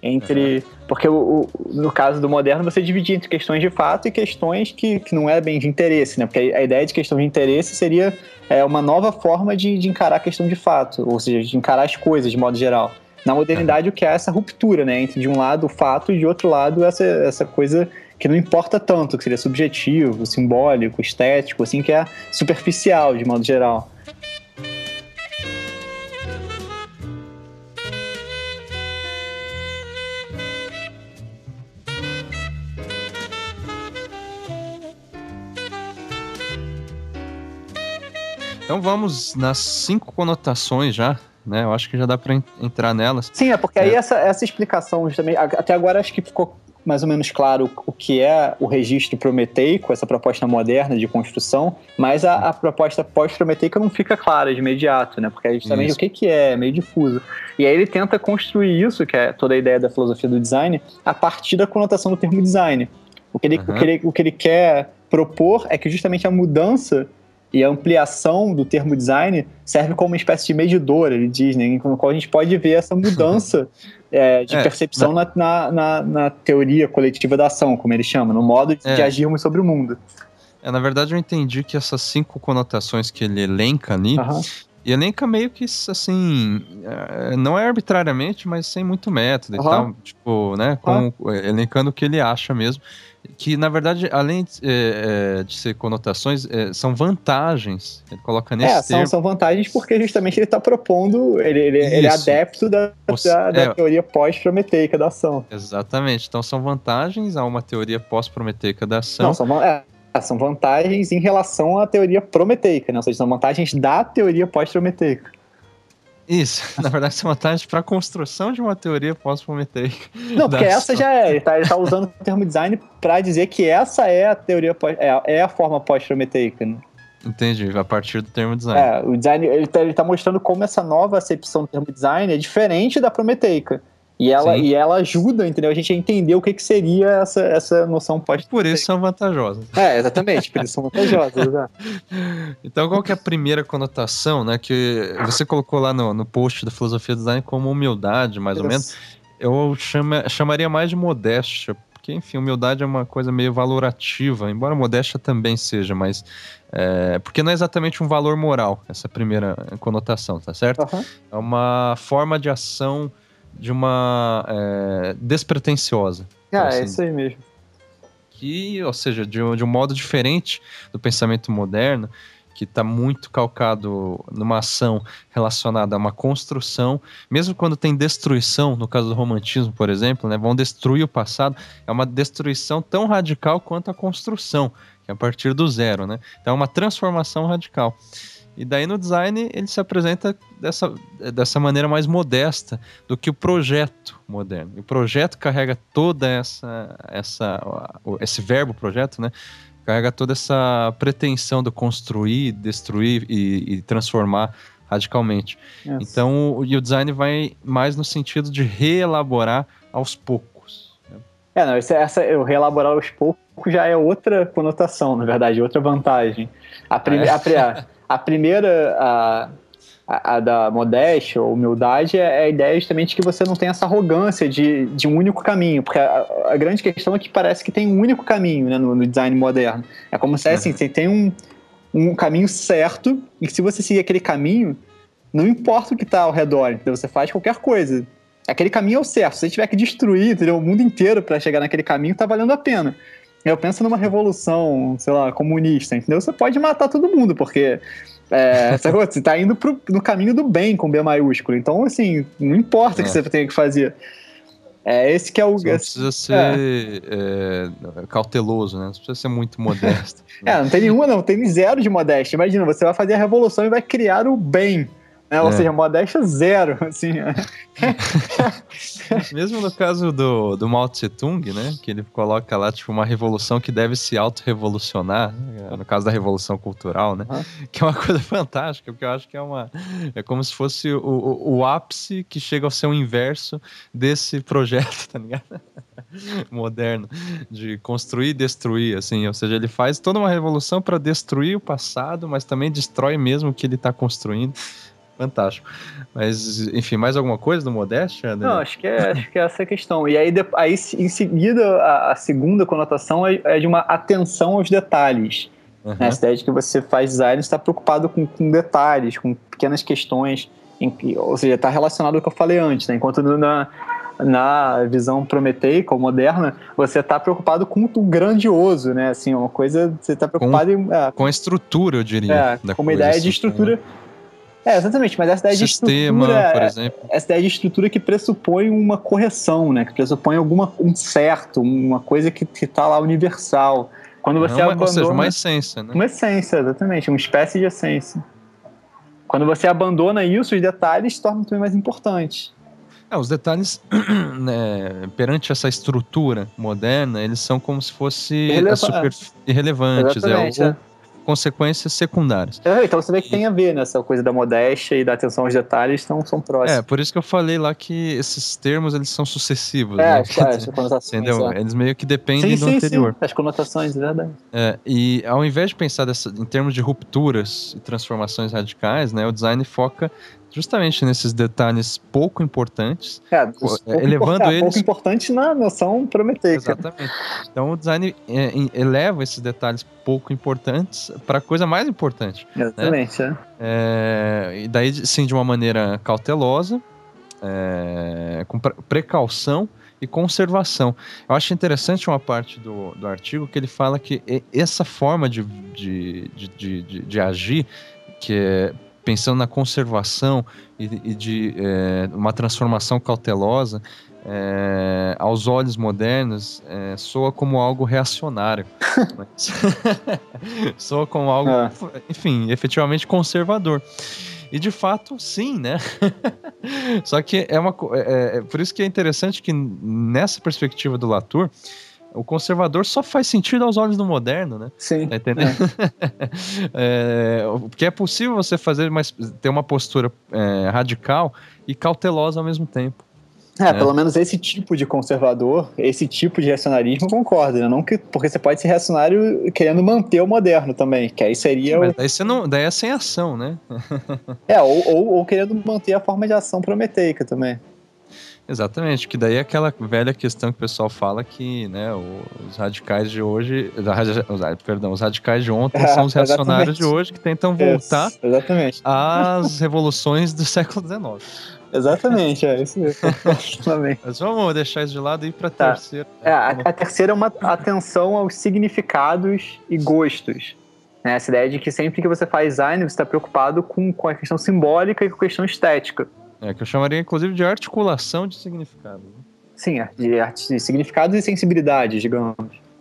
entre. Uhum. Porque o, o, no caso do moderno, você divide entre questões de fato e questões que, que não é bem de interesse, né? Porque a, ideia de questão de interesse seria é, uma nova forma de, de encarar a questão de fato, ou seja, de encarar as coisas de modo geral. Na modernidade, uhum. o que é essa ruptura, né? Entre de um lado o fato e de outro lado essa, essa coisa que não importa tanto, que seria subjetivo, simbólico, estético, assim, que é superficial de modo geral. Então vamos nas cinco conotações já, né? Eu acho que já dá para entrar nelas. Sim, é porque é. aí essa, essa explicação também, até agora acho que ficou mais ou menos claro o que é o registro prometeico, essa proposta moderna de construção, mas a, a proposta pós-prometeica não fica clara de imediato, né? Porque a gente também isso. o que, que é, é meio difuso. E aí ele tenta construir isso, que é toda a ideia da filosofia do design, a partir da conotação do termo design. O que ele, uhum. o que ele, o que ele quer propor é que justamente a mudança e a ampliação do termo design serve como uma espécie de medidor, ele diz, né, com o qual a gente pode ver essa mudança [laughs] é, de é, percepção na, na, na, na, teoria coletiva da ação, como ele chama, no modo de, é. de agirmos sobre o mundo. É, na verdade, eu entendi que essas cinco conotações que ele elenca ali, uhum. e elenca meio que, assim, é, não é arbitrariamente, mas sem muito método uhum. e tal, tipo, né, com, uhum. elencando o que ele acha mesmo que na verdade, além de, é, de ser conotações, é, são vantagens. Ele coloca nesse é, são, são vantagens porque justamente ele está propondo, ele, ele, ele, é adepto da, da, da é, teoria pós-prometeica da ação. Exatamente. Então são vantagens a uma teoria pós-prometeica da ação. Não, são, é, são vantagens em relação à teoria prometeica, né? ou seja, são vantagens da teoria pós-prometeica. Isso, [laughs] na verdade, são vantagens para a construção de uma teoria pós-prometeica. Não, porque essa já é, ele está tá usando o termo design para dizer que essa é a teoria, pós, é, é a forma pós-prometeica. Né? Entendi, a partir do termo design. É, o design, ele está tá mostrando como essa nova acepção do termo design é diferente da prometeica. E ela, e ela ajuda, entendeu? A gente a entender o que, que seria essa, essa noção pós Por isso são vantajosas. É, exatamente, por isso são vantajosas. [laughs] então, qual que é a primeira conotação, né? Que você colocou lá no, no post da filosofia do design como humildade, mais ou menos. Eu chama, chamaria mais de modéstia, porque, enfim, humildade é uma coisa meio valorativa, embora modéstia também seja, mas. É, porque não é exatamente um valor moral, essa primeira conotação, tá certo? Uhum. É uma forma de ação de uma é, despretensiosa. Ah, assim. é isso aí mesmo. Que, ou seja, de um, de um modo diferente do pensamento moderno, que está muito calcado numa ação relacionada a uma construção, mesmo quando tem destruição, no caso do romantismo, por exemplo, né, vão destruir o passado, é uma destruição tão radical quanto a construção, que é a partir do zero, né? Então é uma transformação radical. E daí no design ele se apresenta dessa, dessa maneira mais modesta do que o projeto moderno. E o projeto carrega toda essa, essa esse verbo projeto, né? Carrega toda essa pretensão de construir, destruir e, e transformar radicalmente. Yes. Então, o, e o design vai mais no sentido de reelaborar aos poucos. É, não, essa, essa, o reelaborar aos poucos já é outra conotação, na verdade, outra vantagem. A, prime, ah, é? a, a primeira, a, a, a, da modéstia ou humildade, é, é a ideia justamente que você não tem essa arrogância de, de um único caminho, porque a, a grande questão é que parece que tem um único caminho né, no, no design moderno. É como se assim, uhum. você tem um, um caminho certo e que se você seguir aquele caminho, não importa o que está ao redor, então você faz qualquer coisa. Aquele caminho é o certo. Se você tiver que destruir entendeu, o mundo inteiro para chegar naquele caminho, está valendo a pena. Eu penso numa revolução, sei lá, comunista, entendeu? Você pode matar todo mundo, porque é, [laughs] você está indo pro, no caminho do bem com B maiúsculo. Então, assim, não importa o é. que você tenha que fazer. É esse que é o. Você não precisa ser é. É, cauteloso, né? Não precisa ser muito modesto. [laughs] é, não tem nenhuma, não, tem zero de modéstia. Imagina, você vai fazer a revolução e vai criar o bem. Né? Ou é. seja, modéstia zero, [laughs] assim. Mesmo no caso do, do Mao Tse Tung, né? Que ele coloca lá, tipo, uma revolução que deve se auto-revolucionar, né? no caso da revolução cultural, né? Uhum. [laughs] Que é uma coisa fantástica, porque eu acho que é uma... É como se fosse o, o, o ápice que chega ao seu inverso desse projeto, [laughs] tá ligado? Moderno, de construir e destruir, assim. Ou seja, ele faz toda uma revolução para destruir o passado, mas também destrói mesmo o que ele está construindo fantástico. Mas, enfim, mais alguma coisa do Modéstia? Não, acho que, é, acho que é essa a questão. E aí, aí em seguida, a, a segunda conotação é, é, de uma atenção aos detalhes. Uhum. Né? Essa ideia de que você faz design está preocupado com, com detalhes, com pequenas questões, em, ou seja, está relacionado ao que eu falei antes, né? Enquanto na, na visão prometeica ou moderna, você está preocupado com o grandioso, né? Assim, uma coisa, você está preocupado com, em, é, com a estrutura, eu diria. É, com uma ideia de assim, estrutura. Né? É, exatamente, mas essa ideia Sistema, de estrutura. por é exemplo. Essa ideia de estrutura que pressupõe uma correção, né? Que pressupõe alguma, um certo, uma coisa que, está lá universal. Quando você Não, abandona. Ou seja, uma essência, né? Uma essência, exatamente, uma espécie de essência. Quando você abandona isso, os detalhes se tornam também mais importantes. É, os detalhes, [clears throat] né, perante essa estrutura moderna, eles são como se fosse Irreleva super... irrelevantes. É, o, é consequências secundárias. É, então você vê que e... tem a ver nessa coisa da modéstia e da atenção aos detalhes, então são próximos. É, por isso que eu falei lá que esses termos eles são sucessivos. É, né? as, as conotações. Entendeu? É. Eles meio que dependem sim, do sim, anterior. Sim. As conotações, é verdade. É, e ao invés de pensar dessa, em termos de rupturas e transformações radicais, né, o design foca justamente nesses detalhes pouco importantes, é, pouco elevando eles... Pouco importante na noção promoteica. Exatamente. Então o design é, eleva esses detalhes pouco importantes para a coisa mais importante. Né? Exatamente, né? é. E daí, sim, de uma maneira cautelosa, é, com precaução e conservação. Eu acho interessante uma parte do, do artigo que ele fala que essa forma de, de, de, de, de agir, que é pensando na conservação e, e de é, uma transformação cautelosa, é, aos olhos modernos, é, soa como algo reacionário. [laughs] [laughs] soa como algo, é. enfim, efetivamente conservador. E de fato, sim, né? [laughs] Só que é uma. É, é, por isso que é interessante que nessa perspectiva do Latour o conservador só faz sentido aos olhos do moderno, né? Sim. Tá entendendo? É. [laughs] é, porque é possível você fazer mais, ter uma postura é, radical e cautelosa ao mesmo tempo. É, é, pelo menos esse tipo de conservador, esse tipo de reacionarismo concorda, né? Não que, porque você pode ser reacionário querendo manter o moderno também, que aí seria. Mas o... daí, você não, daí é sem ação, né? [laughs] é, ou, ou, ou, querendo manter a forma de ação prometeica também. Exatamente, que daí é aquela velha questão que o pessoal fala que, né, os radicais de hoje, perdão, os radicais de ontem [laughs] são os reacionários de hoje que tentam voltar isso, exatamente. às revoluções do século XIX. [laughs] Exatamente, é isso mesmo. Mas vamos deixar isso de lado e ir para a tá. terceira. É, a, a, terceira é uma atenção aos significados e gostos. Né? Essa ideia de que sempre que você faz design, você está preocupado com, com a questão simbólica e com a questão estética. É, que eu chamaria inclusive de articulação de significado. Né? Sim, de, de significados e sensibilidades, digamos.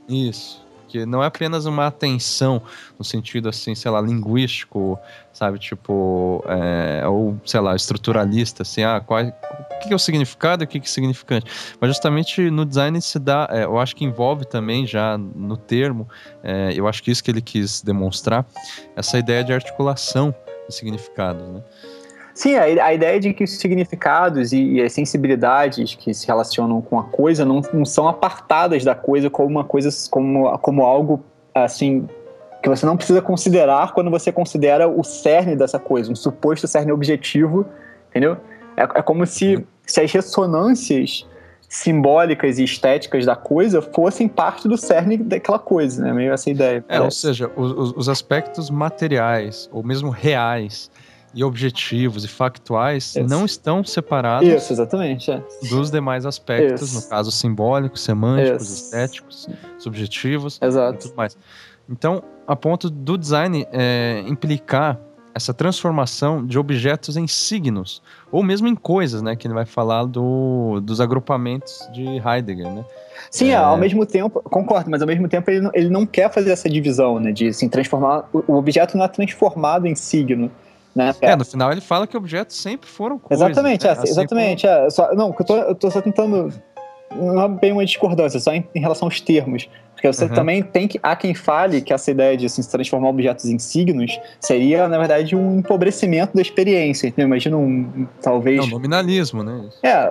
Isso. Que não é apenas uma atenção no sentido assim, sei lá, linguístico, sabe, tipo, é, ou sei lá, estruturalista, assim, ah, qual, o que é o significado e o que é significante. Mas justamente no design se dá, é, eu acho que envolve também já no termo, é, eu acho que isso que ele quis demonstrar, essa ideia de articulação de significados, né? Sim, a, a, ideia de que os significados e, e, as sensibilidades que se relacionam com a coisa não, não são apartadas da coisa como uma coisa, como, como algo assim que você não precisa considerar quando você considera o cerne dessa coisa, um suposto cerne objetivo, entendeu? É, é como se, se as ressonâncias simbólicas e estéticas da coisa fossem parte do cerne daquela coisa, né? Meio essa ideia. É, ou seja, os, os aspectos materiais, ou mesmo reais, e objetivos e factuais Isso. não estão separados Isso, exatamente, é. dos demais aspectos, Isso. no caso simbólicos, semânticos, estéticos, subjetivos Exato. e tudo mais. Então, a ponto do design é, implicar essa transformação de objetos em signos, ou mesmo em coisas, né? Que ele vai falar do, dos agrupamentos de Heidegger, né? Sim, é... ao mesmo tempo, concordo, mas ao mesmo tempo ele não, ele não quer fazer essa divisão, né? De assim, transformar. O objeto não é transformado em signo. Né? É, no final ele fala que objetos sempre foram coisas. Exatamente, né? é, assim exatamente. Como... É, só, não, eu tô, eu tô só tentando. Não é bem uma discordância, só em, em relação aos termos. Porque você uhum. também tem que. Há quem fale que essa ideia de assim, se transformar objetos em signos seria, na verdade, um empobrecimento da experiência. Então, imagina um. Talvez. É um nominalismo, né? É,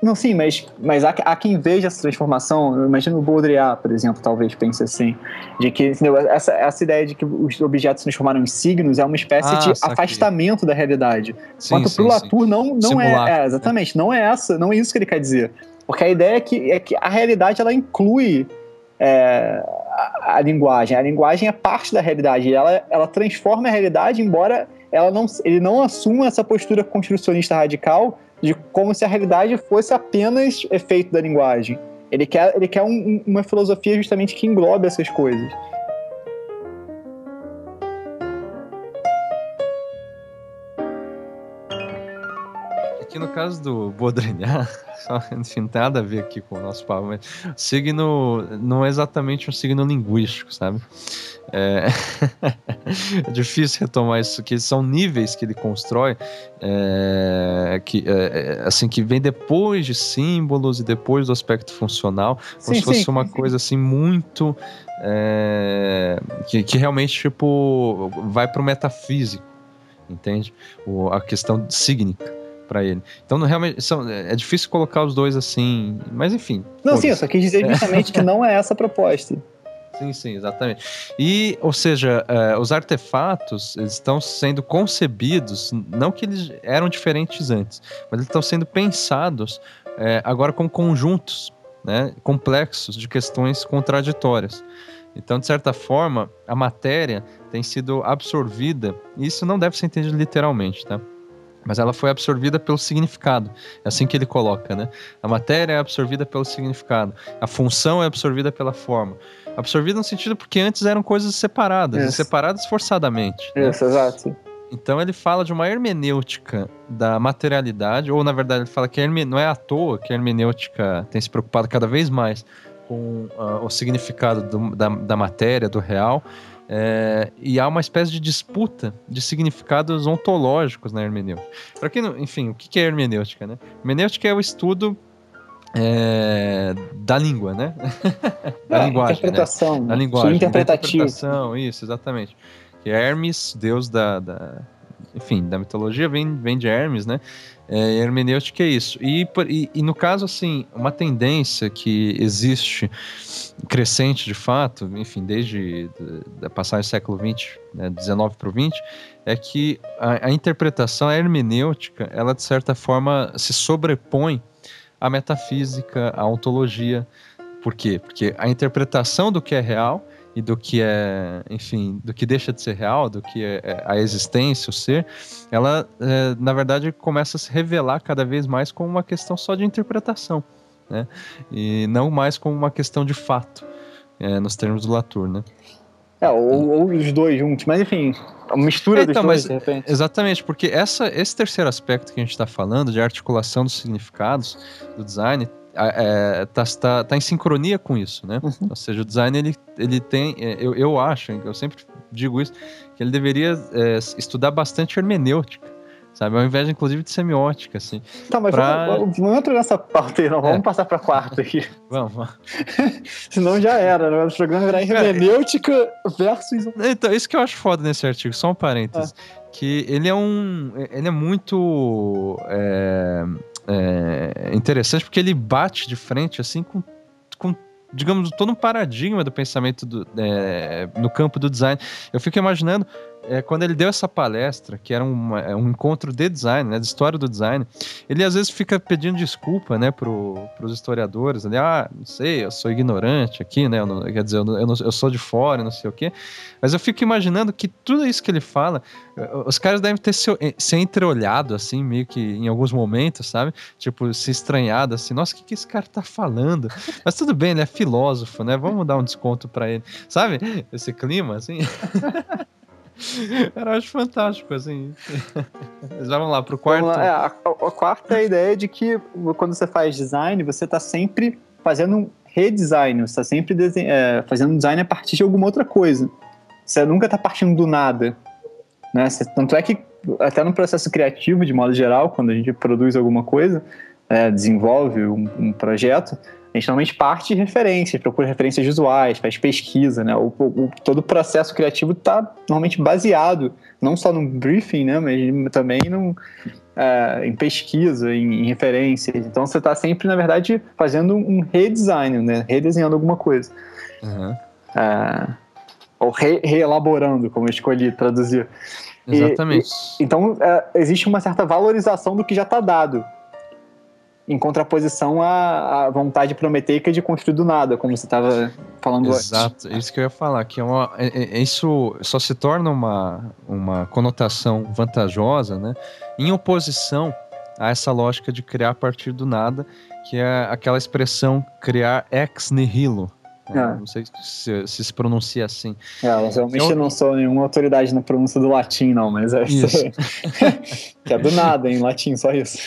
não, sim, mas, mas há, há quem veja essa transformação. Imagina o Baudrillard, por exemplo, talvez pense assim. De que entendeu? Essa, essa ideia de que os objetos se transformaram em signos é uma espécie ah, de afastamento da realidade. Sim, Enquanto sim, pro Latour não, não é, é. Exatamente, não é essa, não é isso que ele quer dizer. Porque a ideia é que, é que a realidade ela inclui é, a, a, linguagem. A linguagem é parte da realidade. Ela, ela transforma a realidade, embora ela não, ele não assuma essa postura construcionista radical de como se a realidade fosse apenas efeito da linguagem. Ele quer, ele quer um, uma filosofia justamente que englobe essas coisas. Que no caso do Baudrillard, [laughs] enfim, não tem nada a ver aqui com o nosso papo, mas signo não é exatamente um signo linguístico, sabe? É, [laughs] é difícil retomar isso, que são níveis que ele constrói, é, que, é, é assim, que vem depois de símbolos e depois do aspecto funcional, como sim, se fosse sim, uma sim. coisa assim muito é, que, que realmente tipo vai para o metafísico, entende? O, a questão sígnica para ele. Então, realmente, são, é difícil colocar os dois assim, mas enfim. Não, sim, eu só quis dizer é. justamente que não é essa a proposta. [laughs] Sim, sim, exatamente. E, ou seja, uh, os artefatos estão sendo concebidos, não que eles eram diferentes antes, mas eles estão sendo pensados uh, agora como conjuntos né, complexos de questões contraditórias. Então, de certa forma, a matéria tem sido absorvida, e isso não deve ser entendido literalmente, tá? Mas ela foi absorvida pelo significado. É assim que ele coloca, né? A matéria é absorvida pelo significado, a função é absorvida pela forma. Absorvida no sentido porque antes eram coisas separadas, Isso. separadas forçadamente. Né? Isso, né? exato. Então ele fala de uma hermenêutica da materialidade, ou na verdade ele fala que não é à toa que a hermenêutica tem se preocupado cada vez mais com uh, o significado do, da, da matéria, do real, é, e há uma espécie de disputa de significados ontológicos na hermenêutica. Para quem não, enfim, o que é hermenêutica, né? Hermenêutica é o estudo é, da língua, né? [laughs] da é, linguagem, interpretação, né? Da linguagem, interpretação, isso, exatamente. Que Hermes, deus da, da, enfim, da mitologia vem, vem de Hermes, né? É, hermenêutica é isso. E, e, e, no caso, assim, uma tendência que existe crescente de fato, enfim, desde a passagem do século XX, né, 19 para o 20, é que a, a, interpretação, a hermenêutica, ela de certa forma se sobrepõe à metafísica, à ontologia. Por quê? Porque a interpretação do que é real e do que é, enfim, do que deixa de ser real, do que é, é a existência, o ser, ela, é, na verdade, começa a se revelar cada vez mais como uma questão só de interpretação, né? E não mais como uma questão de fato, é, nos termos do Latour, né? É, ou, ou, os dois juntos, mas enfim, a mistura então, dos dois, mas, de repente. Exatamente, porque essa, esse terceiro aspecto que a gente está falando, de articulação dos significados do design, é, tá, tá, tá, em sincronia com isso, né? Uhum. Ou seja, o design ele, ele tem, é, eu, eu acho, eu sempre digo isso, que ele deveria é, estudar bastante hermenêutica, sabe? Ao invés, inclusive, de semiótica, assim. Tá, mas pra... vamos, vamos entrar nessa pauta aí, não. Vamos é. passar pra quarta aqui. [laughs] vamos. [laughs] Senão já era, né? O programa virar hermenêutica versus... Então, isso que eu acho foda nesse artigo, só um parênteses. É. Que ele é um... Ele é muito... É, é, interessante porque ele bate de frente assim com, com digamos, todo um paradigma do pensamento do, é, no campo do design. Eu fico imaginando é, quando ele deu essa palestra, que era é, um encontro de design, né, de história do design, ele às vezes fica pedindo desculpa, né, para os historiadores, ali, ah, não sei, eu sou ignorante aqui, né, não, quer dizer, eu, não, eu, sou de fora, não sei o quê, mas eu fico imaginando que tudo isso que ele fala, os caras devem ter se, eh, se entreolhado, assim, meio que em alguns momentos, sabe, tipo, se estranhado, assim, nossa, o que, que esse cara tá falando? Mas tudo bem, ele é filósofo, né, vamos dar um desconto para ele, sabe, esse clima, assim... [laughs] [laughs] Era acho fantástico, assim. [laughs] Mas vamos lá, pro quarto. É, a, a, quarta é a ideia de que quando você faz design, você está sempre fazendo um redesign, você está sempre é, fazendo um design a partir de alguma outra coisa. Você nunca está partindo do nada. Né? Você, tanto é que, até no processo criativo, de modo geral, quando a gente produz alguma coisa, é, desenvolve um, um projeto, a gente normalmente parte de referências, procura referências visuais, faz pesquisa, né? O, o todo o processo criativo está normalmente baseado não só no briefing, né? Mas também no, é, em pesquisa, em, em, referências. Então você está sempre, na verdade, fazendo um redesign, né? Redesenhando alguma coisa. Uhum. Ou re, reelaborando, como eu escolhi traduzir. Exatamente. E, então, é, existe uma certa valorização do que já está dado em contraposição à, à vontade prometeica de construir do nada, como você estava falando Exato, antes. Exato, isso que eu ia falar, que é uma, é, é, isso só se torna uma, uma conotação vantajosa, né, em oposição a essa lógica de criar a partir do nada, que é aquela expressão criar ex nihilo, É. Não sei se, se, se pronuncia assim. É, eu realmente eu... não sou nenhuma autoridade na pronúncia do latim, não, mas é isso. [laughs] que é do nada, em latim, só isso.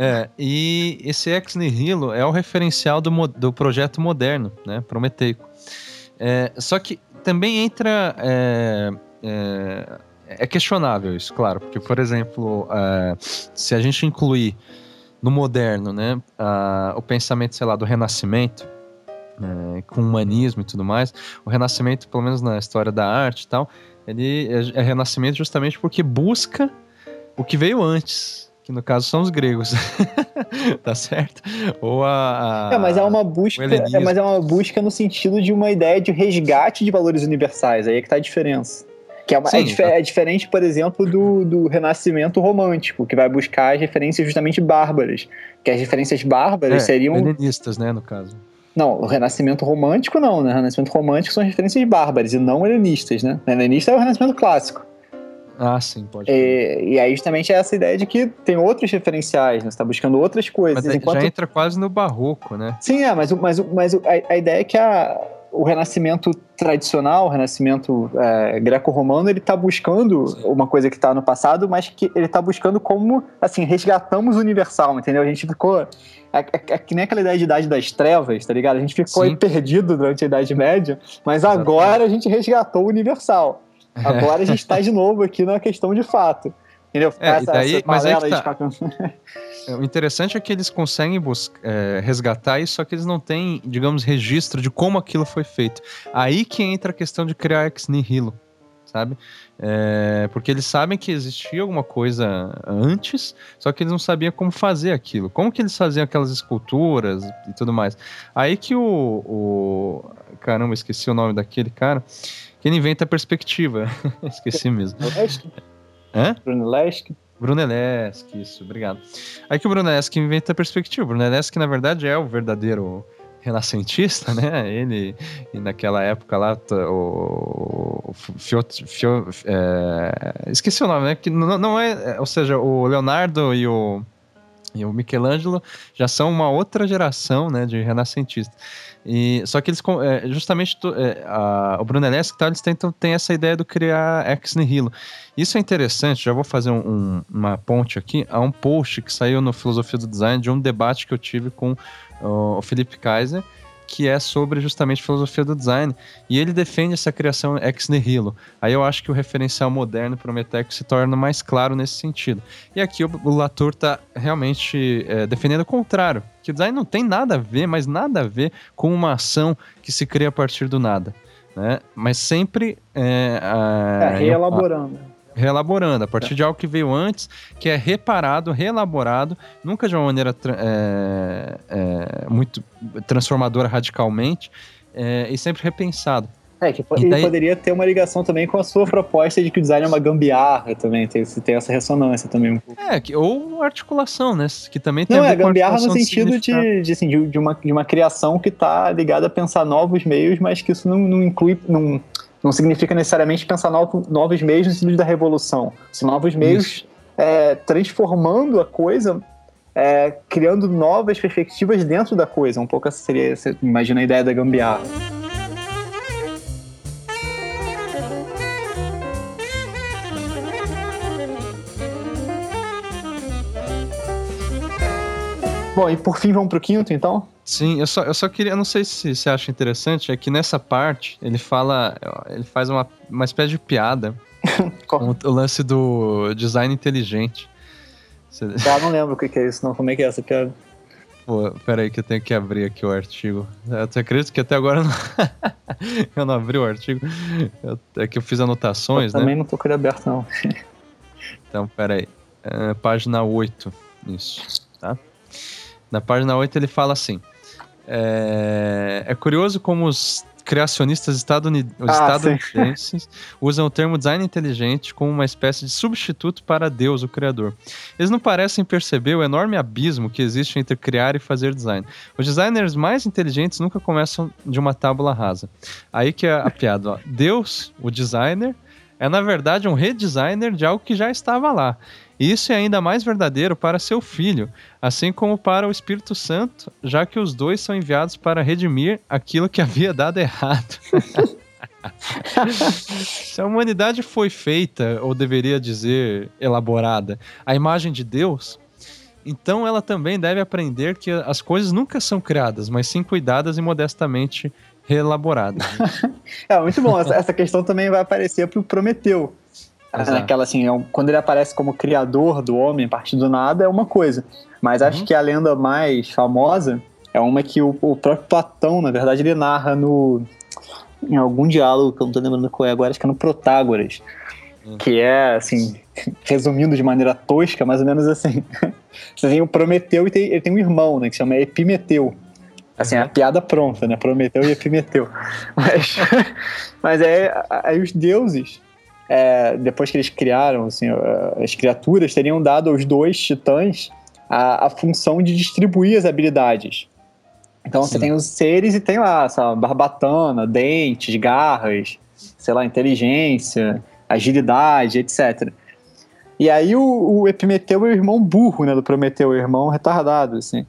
É, e esse ex nihilo é o referencial do, do projeto moderno, né, prometeico. É, só que também entra... É, é, é questionável isso, claro, porque, por exemplo, é, se a gente incluir no moderno, né, o pensamento, sei lá, do renascimento, é, com humanismo e tudo mais. O Renascimento, pelo menos na história da arte e tal, ele é, é Renascimento justamente porque busca o que veio antes, que no caso são os gregos, [laughs] tá certo? Ou a, a, é, mas é uma busca, é, mas é uma busca no sentido de uma ideia de resgate de valores universais. Aí é que tá a diferença. Que é, uma, Sim, é, dif é, diferente, por exemplo, do, do Renascimento romântico, que vai buscar as referências justamente bárbaras. Que as referências bárbaras é, seriam. Helenistas, né, no caso. Não, o Renascimento Romântico não, né? O Renascimento Romântico são referências bárbaras e não helenistas, né? O helenista é o Renascimento Clássico. Ah, sim, pode. E, e aí justamente é essa ideia de que tem outros referenciais, né? Você tá buscando outras coisas. Mas enquanto... já entra quase no barroco, né? Sim, é, mas, mas, mas a, a ideia é que a, o renascimento tradicional, o renascimento é, greco-romano, ele está buscando Sim. uma coisa que está no passado, mas que ele está buscando como, assim, resgatamos o universal, entendeu? A gente ficou... É, é, é, que nem aquela ideia de idade das trevas, tá ligado? A gente ficou aí perdido durante a Idade Média, mas Exatamente. agora a gente resgatou o universal. Agora a gente está de novo aqui na questão de fato. Entendeu? É, essa, daí, essa mas aí que tá. [laughs] É, o interessante é que eles conseguem é, resgatar isso, só que eles não têm, digamos, registro de como aquilo foi feito. Aí que entra a questão de criar ex nihilo, sabe? É, porque eles sabem que existia alguma coisa antes, só que eles não sabiam como fazer aquilo. Como que eles faziam aquelas esculturas e tudo mais. Aí que o, o caramba, esqueci o nome daquele cara, que ele inventa a perspectiva. [laughs] esqueci mesmo. Hã? Brunelleschi. Brunelleschi, isso, obrigado. Aí que o Brunelleschi inventa a perspectiva. O Brunelleschi, na verdade, é o verdadeiro renascentista, né? Ele, e naquela época lá, o, é, esqueci o nome, né? Que não, não é, ou seja, o Leonardo e o e o Michelangelo já são uma outra geração, né, de renascentistas. E, só que eles, é, justamente, é, a, o Brunelleschi tá, eles tentam, tem essa ideia do criar ex nihilo. Isso é interessante, já vou fazer um, um, uma ponte aqui, a um post que saiu no Filosofia do Design de um debate que eu tive com o Felipe Kaiser, que é sobre justamente filosofia do design, e ele defende essa criação ex nihilo. Aí eu acho que o referencial moderno Prometeico se torna mais claro nesse sentido. E aqui o, o Latour está realmente é, defendendo o contrário, que o design não tem nada a ver, mas nada a ver com uma ação que se cria a partir do nada. Né? Mas sempre é, a, é, reelaborando reelaborando, a partir é. de algo que veio antes, que é reparado, reelaborado, nunca de uma maneira é, é, muito transformadora radicalmente, é, e sempre repensado. É, que ele daí... poderia ter uma ligação também com a sua proposta de que o design é uma gambiarra também, tem, tem essa ressonância também. É, que, ou articulação, né? Que também tem Não, é, gambiarra no sentido de, de, assim, de, de, uma, de uma criação que está ligada a pensar novos meios, mas que isso não, não inclui, não, não significa necessariamente pensar novo, novos meios no sentido da revolução. São novos meios é, transformando a coisa, é, criando novas perspectivas dentro da coisa. Um pouco essa seria, imagina a ideia da gambiarra. Bom, e por fim vamos pro quinto, então? Sim, eu só, eu só queria, não sei se você acha interessante, é que nessa parte ele fala, ele faz uma, uma espécie de piada [laughs] com o lance do design inteligente. Você... Ah, não lembro o que, que é isso, não. Como é que é essa piada? Pô, peraí que eu tenho que abrir aqui o artigo. Você acredita que até agora eu não, [laughs] eu não abri o artigo? Eu, é que eu fiz anotações, eu né? Também não tô com ele aberto, não. então, peraí. É, página 8, isso, tá? Na página 8 ele fala assim: é, é curioso como os criacionistas estadunid ah, estadunidenses sim. usam o termo design inteligente como uma espécie de substituto para Deus, o Criador. Eles não parecem perceber o enorme abismo que existe entre criar e fazer design. Os designers mais inteligentes nunca começam de uma tábula rasa. Aí que é a piada, ó. Deus, o designer, é na verdade um redesigner de algo que já estava lá. E isso é ainda mais verdadeiro para seu filho, assim como para o Espírito Santo, já que os dois são enviados para redimir aquilo que havia dado errado. [laughs] Se a humanidade foi feita, ou deveria dizer elaborada, a imagem de Deus, então ela também deve aprender que as coisas nunca são criadas, mas sim cuidadas e modestamente reelaboradas. [laughs] é muito bom. Essa questão também vai aparecer para o Prometeu. Exato. Naquela assim, é quando ele aparece como criador do homem a partir do nada é uma coisa. Mas uhum. acho que a lenda mais famosa é uma que o, o próprio Platão, na verdade, ele narra no em algum diálogo que eu não tô lembrando qual é agora, acho que é no Protágoras. Hum. Que é, assim, [laughs] resumindo de maneira tosca, mais ou menos assim. Você [laughs] tem o Prometeu e tem, ele tem um irmão, né, que se chama Epimeteu. Assim, uhum. a piada pronta, né? Prometeu e Epimeteu. [laughs] Mas, mas é, aí os deuses, é, depois que eles criaram, assim, as criaturas, teriam dado aos dois titãs a, a função de distribuir as habilidades. Então Sim. você tem os seres e tem lá, sabe, barbatana, dentes, garras, sei lá, inteligência, agilidade, etc. E aí o, o Epimeteu é o irmão burro, né, do Prometeu, o irmão retardado, assim.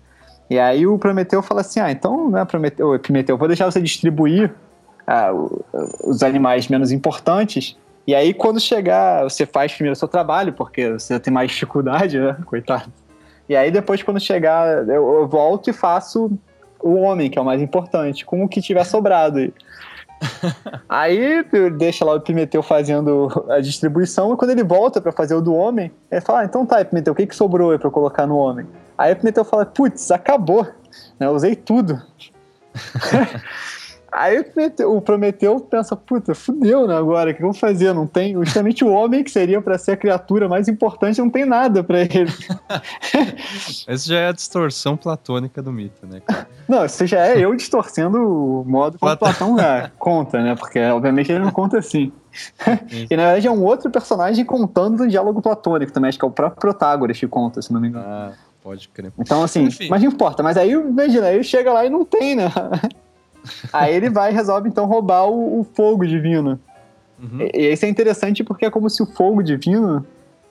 E aí o Prometeu fala assim, ah, então, né, Prometeu, Epimeteu, vou deixar você distribuir ah, os animais menos importantes, e aí quando chegar, você faz primeiro o seu trabalho, porque você tem mais dificuldade, né, [laughs] coitado. E aí depois quando chegar, eu, eu volto e faço o homem, que é o mais importante, com o que tiver sobrado. Aí [laughs] deixa lá o Pimeteu fazendo a distribuição, e quando ele volta para fazer o do homem, ele fala: ah, então tá, Pimeteu, o que, que sobrou aí pra colocar no homem? Aí o Pimeteu fala: putz, acabou, né? Eu usei tudo. [laughs] Aí o Prometeu pensa, puta, fudeu, né, agora, o que eu vou fazer? Não tem, justamente o homem que seria para ser a criatura mais importante, não tem nada para ele. [laughs] Isso já é a distorção platônica do mito, né, cara? Não, isso já é eu distorcendo o modo como Platão é, conta, né, porque obviamente ele não conta assim. e na verdade é um outro personagem contando o diálogo platônico também, acho que é o próprio Protágoras que conta, se não me engano. Ah, pode crer. Então assim, Enfim. mas não importa, mas aí, imagina, aí chega lá e não tem, né? Aí ele vai e resolve então roubar o, o fogo divino. Uhum. E, e, isso é interessante porque é como se o fogo divino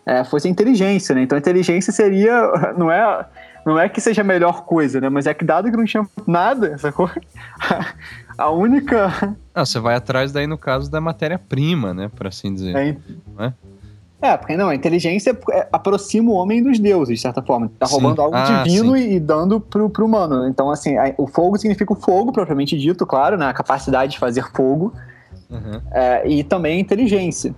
é, fosse inteligência, né? Então a inteligência seria. [laughs] Não é, não é que seja a melhor coisa, né? Mas é que dado que não tinha nada, [laughs] sacou? a única. Não, você vai atrás daí no caso da matéria-prima, né? Por assim dizer. É. Não é? É, porque não, a inteligência é, aproxima o homem dos deuses, de certa forma. Tá roubando sim. algo ah, divino e, e, dando pro, pro humano. Então, assim, a, o fogo significa o fogo, propriamente dito, claro, né? A capacidade de fazer fogo. Uhum. É, e também a inteligência.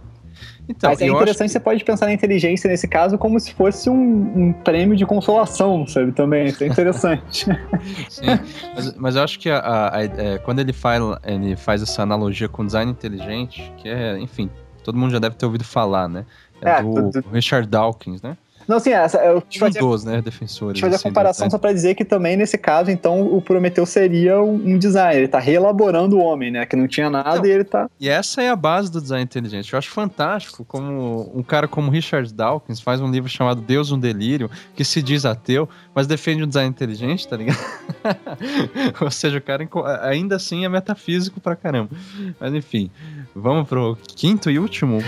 Então, Mas é interessante, que... você pode pensar na inteligência nesse caso como se fosse um, um prêmio de consolação, sabe? Também, isso é interessante. [laughs] Sim, mas, mas, eu acho que a, a, a, é, quando ele faz, ele faz essa analogia com design inteligente, que é, enfim, todo mundo já deve ter ouvido falar, né? É, é do, do Richard Dawkins, né? Não, assim, essa, eu te fazer, dos, né, defensores. Deixa eu fazer assim, a comparação só para dizer que também, nesse caso, então, o Prometeu seria um designer. Ele tá reelaborando o homem, né? Que não tinha nada então, e ele tá... E essa é a base do design inteligente. Eu acho fantástico como um cara como Richard Dawkins faz um livro chamado Deus um Delírio, que se diz ateu, mas defende o design inteligente, tá ligado? [laughs] Ou seja, o cara ainda assim é metafísico pra caramba. Mas enfim, vamos pro quinto e último...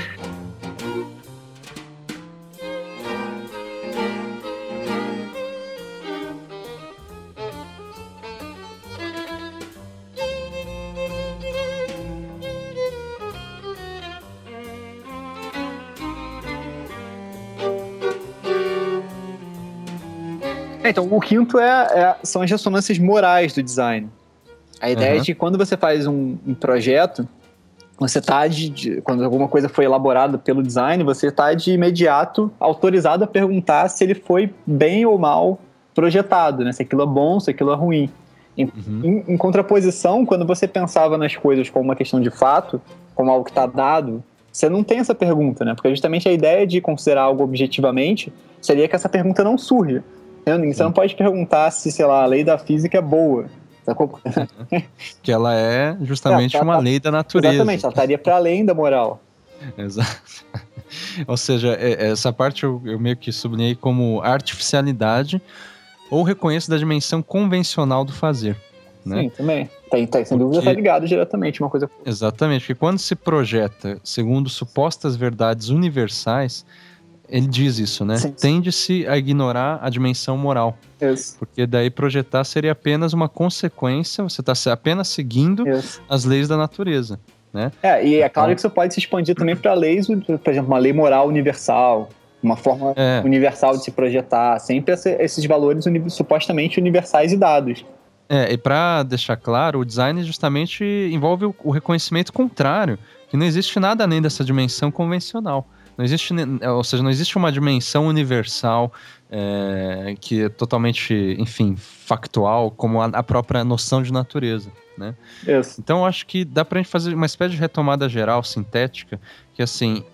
então, o quinto é, é, são as ressonâncias morais do design. A ideia uhum. é de que quando você faz um, um projeto, você está de, quando alguma coisa foi elaborada pelo design, você está de imediato autorizado a perguntar se ele foi bem ou mal projetado, né? Se aquilo é bom, se aquilo é ruim. Em, uhum. em, em contraposição, quando você pensava nas coisas como uma questão de fato, como algo que está dado, você não tem essa pergunta, né? Porque justamente a ideia de considerar algo objetivamente seria que essa pergunta não surge. Você não pode perguntar se, sei lá, a lei da física é boa. Sacou? [laughs] que ela é justamente é, uma lei da natureza. Exatamente, ela estaria para além da moral. [laughs] Exato. Ou seja, é, essa parte eu, eu meio que sublinhei como artificialidade ou reconheço da dimensão convencional do fazer. Né? Sim, também. Tem, tem, sem porque... dúvida está ligado diretamente uma coisa. Exatamente, porque quando se projeta segundo supostas verdades universais, ele diz isso, né? Tende-se a ignorar a dimensão moral. Isso. Porque daí projetar seria apenas uma consequência, você está apenas seguindo isso. as leis da natureza. Né? É, e é claro então, que isso pode se expandir também para leis, por exemplo, uma lei moral universal, uma forma é. universal de se projetar, sempre esses valores supostamente universais e dados. É, e para deixar claro, o design justamente envolve o, o reconhecimento contrário, que não existe nada além dessa dimensão convencional. Não existe, ou seja, não existe uma dimensão universal é, que é totalmente, enfim, factual, como a, a própria noção de natureza. Né? Yes. Então acho que dá pra gente fazer uma espécie de retomada geral, sintética, que assim,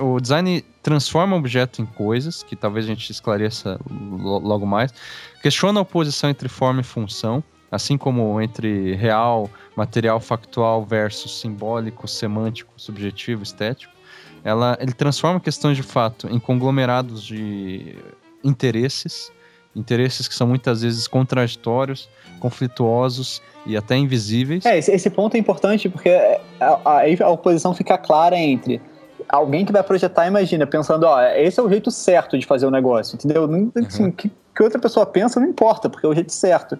o design transforma o objeto em coisas, que talvez a gente esclareça logo mais, questiona a oposição entre forma e função, Assim como entre real, material factual versus simbólico, semântico, subjetivo, estético, ela, ele transforma questões de fato em conglomerados de interesses, interesses que são muitas vezes contraditórios, conflituosos e até invisíveis. É, esse, esse ponto é importante porque aí a, a, a oposição fica clara entre alguém que vai projetar, imagina, pensando, ó, esse é o jeito certo de fazer o negócio, entendeu? Assim, uhum. que, que outra pessoa pensa não importa, porque é o jeito certo.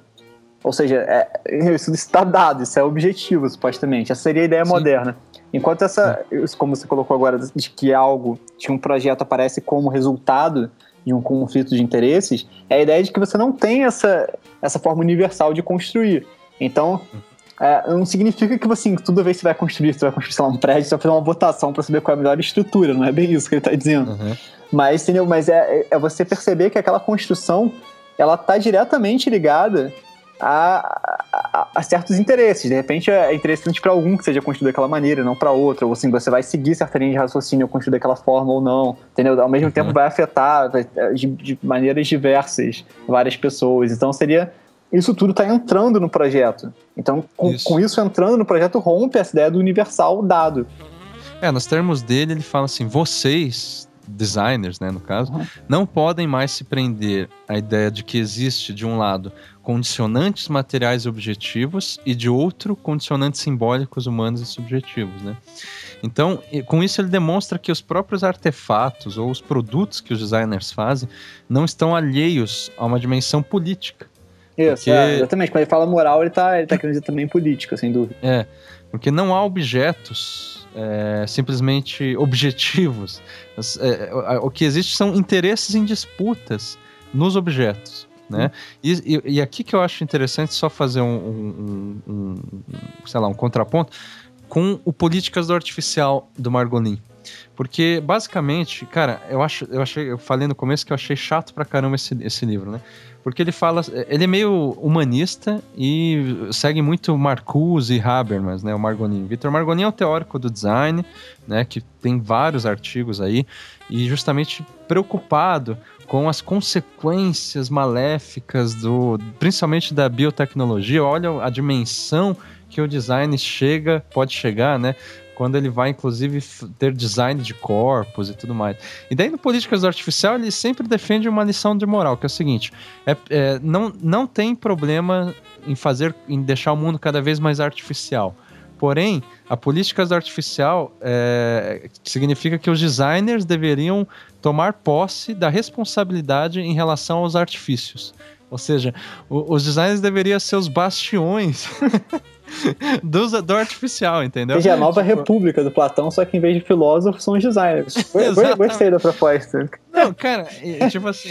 Ou seja, é, isso está dado, isso é objetivo, supostamente. Essa seria a ideia Sim. moderna. Enquanto essa, como você colocou agora, de que algo, de um projeto aparece como resultado de um conflito de interesses, é a ideia de que você não tem essa, essa forma universal de construir. Então, é, não significa que assim, toda vez que você vai construir, você vai construir lá, um prédio, você vai fazer uma votação para saber qual é a melhor estrutura, não é bem isso que ele está dizendo. Uhum. Mas, entendeu? Mas é, é você perceber que aquela construção ela está diretamente ligada a, a, a, certos interesses. De repente é interessante para algum que seja construído daquela maneira, não para outro. Ou assim, você vai seguir certa linha de raciocínio construído daquela forma ou não. Entendeu? Ao mesmo uhum. tempo vai afetar é, de, de, maneiras diversas várias pessoas. Então seria. Isso tudo está entrando no projeto. Então, com isso. com isso entrando no projeto, rompe essa ideia do universal dado. É, nos termos dele, ele fala assim: vocês designers, né, no caso, uhum. não podem mais se prender à ideia de que existe, de um lado, condicionantes materiais objetivos e de outro, condicionantes simbólicos humanos e subjetivos, né? Então, com isso ele demonstra que os próprios artefatos ou os produtos que os designers fazem não estão alheios a uma dimensão política. Isso, porque... é, exatamente. Quando ele fala moral, ele está ele tá querendo dizer também política, sem dúvida. É, porque não há objetos é, simplesmente objetivos. É, o que existe são interesses em disputas nos objetos. Né? E, e, e, aqui que eu acho interessante só fazer um, um, um, um, sei lá, um contraponto com o Políticas do Artificial do Margolin. Porque, basicamente, cara, eu acho, eu achei, eu falei no começo que eu achei chato pra caramba esse, esse livro, né? Porque ele fala, ele é meio humanista e segue muito Marcuse e Habermas, né, o Margonin. Victor Margonin é o teórico do design, né, que tem vários artigos aí e justamente preocupado com as consequências maléficas do, principalmente da biotecnologia. Olha a dimensão que o design chega, pode chegar, né? quando ele vai, inclusive, ter design de corpos e tudo mais. E daí, no Políticas do Artificial, ele sempre defende uma lição de moral, que é o seguinte: é, é, não, não tem problema em fazer, em deixar o mundo cada vez mais artificial. Porém, a política do artificial é, significa que os designers deveriam tomar posse da responsabilidade em relação aos artifícios. Ou seja, o, os designers deveriam ser os bastiões [laughs] do, do artificial, entendeu? Seja a nova tipo... república do Platão, só que em vez de filósofos são os designers. [laughs] Gostei da proposta. Não, cara, é, tipo assim,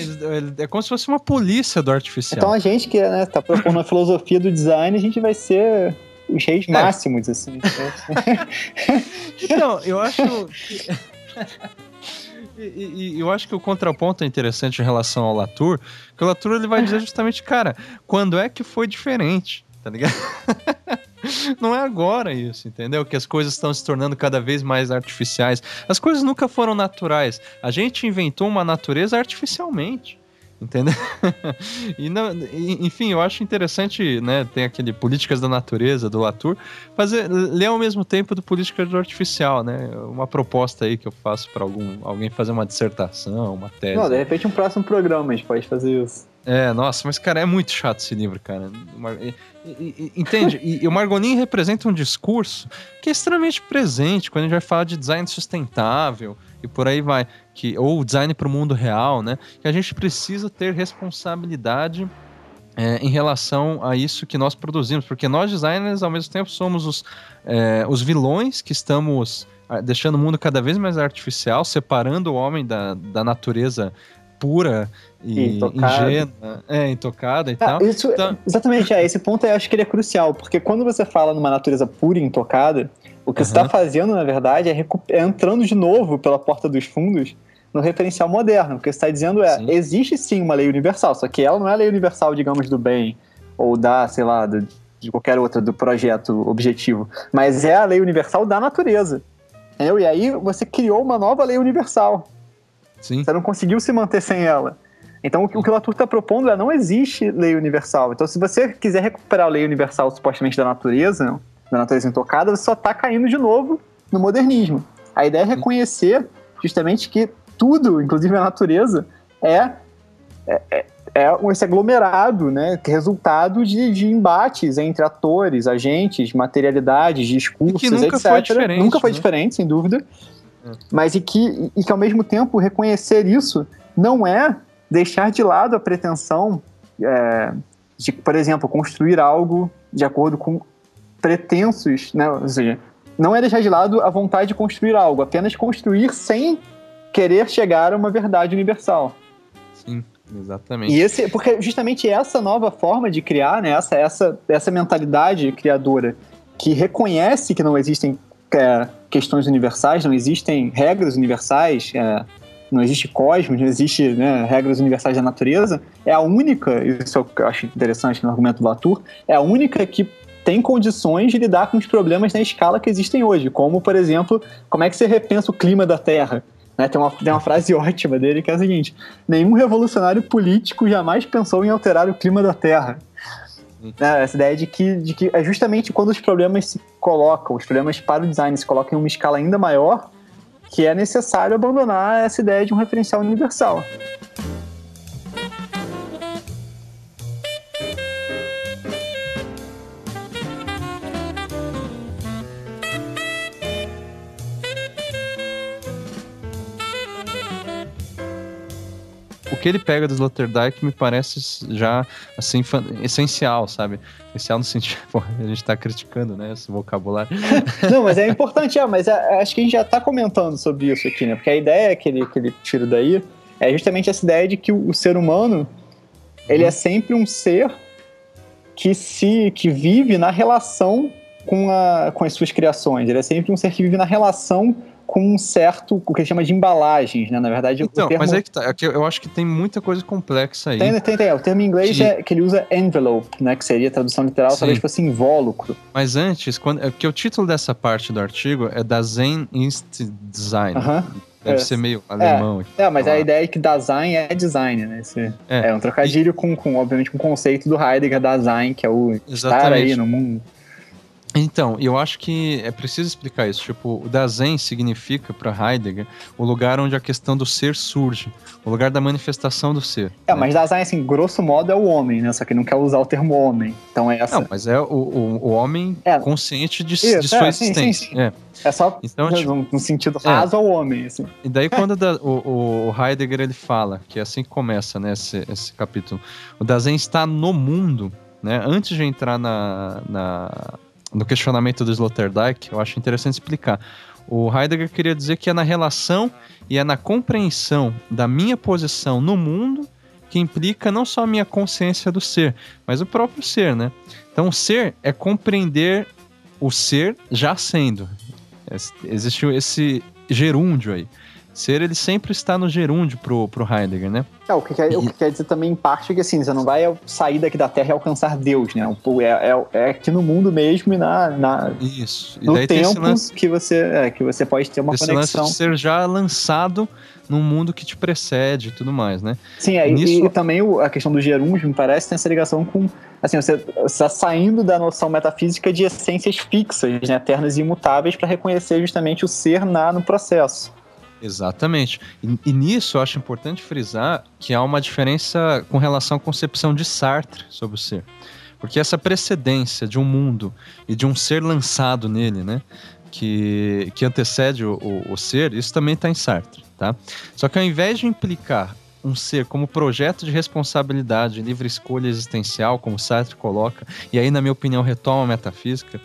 é como se fosse uma polícia do artificial. Então a gente que né, tá propondo a filosofia do design, a gente vai ser os reis é. máximos, assim. então, eu acho. Que... [laughs] E, e, eu acho que o contraponto é interessante em relação ao Latour, que o Latour ele vai dizer justamente, cara, quando é que foi diferente, tá ligado? [laughs] Não é agora isso, entendeu? Que as coisas estão se tornando cada vez mais artificiais. As coisas nunca foram naturais. A gente inventou uma natureza artificialmente. Entendeu? [laughs] e não, enfim, eu acho interessante, né? Tem aquele Políticas da Natureza, do Latour, fazer, ler ao mesmo tempo do Política do Artificial, né? Uma proposta aí que eu faço para algum alguém fazer uma dissertação, uma tese. Não, de repente um próximo programa a gente pode fazer isso. É, nossa, mas, cara, é muito chato esse livro, cara. Entende? e, o Margolin representa um discurso que é extremamente presente quando a gente vai falar de design sustentável e por aí vai. Que, ou design para o mundo real, né? Que a gente precisa ter responsabilidade é, em relação a isso que nós produzimos, porque nós designers, ao mesmo tempo, somos os, é, os vilões que estamos ah, deixando o mundo cada vez mais artificial, separando o homem da, da natureza pura e intocada. ingênua, é, intocada e ah, tal. Isso, então... Exatamente, é, esse ponto eu acho que ele é crucial, porque quando você fala numa natureza pura e intocada, o que uhum. você está fazendo, na verdade, é, é, entrando de novo pela porta dos fundos no referencial moderno. O que você está dizendo é, sim. existe sim uma lei universal, só que ela não é a lei universal, digamos, do bem, ou da, sei lá, do, de qualquer outra, do projeto objetivo, mas é a lei universal da natureza. Entendeu? E aí você criou uma nova lei universal. Sim. Você não conseguiu se manter sem ela. Então o que, o Latour está propondo é não existe lei universal. Então se você quiser recuperar a lei universal supostamente da natureza, da natureza intocada, você só está caindo de novo no modernismo. A ideia é reconhecer justamente que tudo, inclusive a natureza, é, é, é, é esse aglomerado, né, é resultado de, de embates entre atores, agentes, materialidades, discursos, e que nunca etc. Foi diferente, nunca foi né? diferente, sem dúvida. É. Mas e que, e que ao mesmo tempo reconhecer isso não é deixar de lado a pretensão é, de, por exemplo, construir algo de acordo com pretensos, né? ou seja, não é deixar de lado a vontade de construir algo, apenas construir sem querer chegar a uma verdade universal. Sim, exatamente. E esse, porque justamente essa nova forma de criar, né, essa, essa, essa mentalidade criadora que reconhece que não existem é, questões universais, não existem regras universais, é, não existe cosmos, não existe né, regras universais da natureza, é a única, isso eu acho interessante no argumento do Latour, é a única que tem condições de lidar com os problemas na escala que existem hoje, como, por exemplo, como é que você repensa o clima da Terra? Né, tem, uma, tem uma frase [laughs] ótima dele que é a seguinte: nenhum revolucionário político jamais pensou em alterar o clima da Terra. Né, essa ideia de que, de que é justamente quando os problemas se colocam, os problemas para o design se colocam em uma escala ainda maior, que é necessário abandonar essa ideia de um referencial universal. Que ele pega do Sloterdijk me parece já, assim, essencial, sabe? Essencial no sentido, [laughs] pô, a gente tá criticando, né, esse vocabulário. [laughs] Não, mas é importante, é, mas é, acho que a gente já tá comentando sobre isso aqui, né? Porque a ideia que ele, que ele tira daí é justamente essa ideia de que o, o ser humano, ele é sempre um ser que se que vive na relação com, a, com as suas criações. Ele é sempre um ser que vive na relação com um certo, o que ele chama de embalagens, né? Na verdade, então, o termo... mas é que tá, é que eu acho que tem muita coisa complexa aí. Tem, tem, tem. O termo em inglês que... é que ele usa envelope, né? Que seria a tradução literal, Sim. talvez fosse invólucro. Mas antes, quando, é que o título dessa parte do artigo é Design Inst Design. Uh -huh. Deve é. ser meio alemão. É, é mas a ideia é que design é design, né? Esse, é. é. um trocadilho e... com, com, obviamente, com o conceito do Heidegger design, que é o Exatamente. estar aí no mundo. Então, eu acho que é preciso explicar isso. Tipo, o Dasein significa para Heidegger o lugar onde a questão do ser surge, o lugar da manifestação do ser. É, né? mas Dasein, assim, grosso modo é o homem, né? Só que não quer usar o termo homem. Então é essa. Não, mas é o, o, o homem é. consciente de, isso, de sua é, existência. Sim, sim, sim. É. é só então, no, tipo, no sentido é. raso ao homem. Assim. E daí, quando da, o, o, Heidegger ele fala, que é assim que começa né, esse, esse capítulo, o Dasein está no mundo. Né? Antes de entrar na, na no questionamento do Sloterdijk, eu acho interessante explicar. O Heidegger queria dizer que é na relação e é na compreensão da minha posição no mundo que implica não só a minha consciência do ser, mas o próprio ser, né? Então, ser é compreender o ser já sendo. Existe esse gerúndio aí. Ser, ele sempre está no gerúndio pro, pro Heidegger, né? É, o que, quer, e... o que quer dizer também, em parte, é que assim, você não vai sair daqui da Terra e alcançar Deus, né? É, é, é aqui no mundo mesmo e na, na Isso. E no tempo lance, que, você, é, que você pode ter uma esse conexão. Lance de ser já lançado num mundo que te precede e tudo mais, né? Sim, é, Nisso... e, e, também a questão do gerúndio, me parece, tem essa ligação com... Assim, você está saindo da noção metafísica de essências fixas, né, eternas e imutáveis, para reconhecer justamente o ser na, no processo. Exatamente. E, e, nisso eu acho importante frisar que há uma diferença com relação à concepção de Sartre sobre o ser. Porque essa precedência de um mundo e de um ser lançado nele, né? Que, que antecede o, o, o ser, isso também está em Sartre, tá? Só que ao invés de implicar um ser como projeto de responsabilidade, livre escolha existencial, como Sartre coloca, e aí, na minha opinião, retoma a metafísica,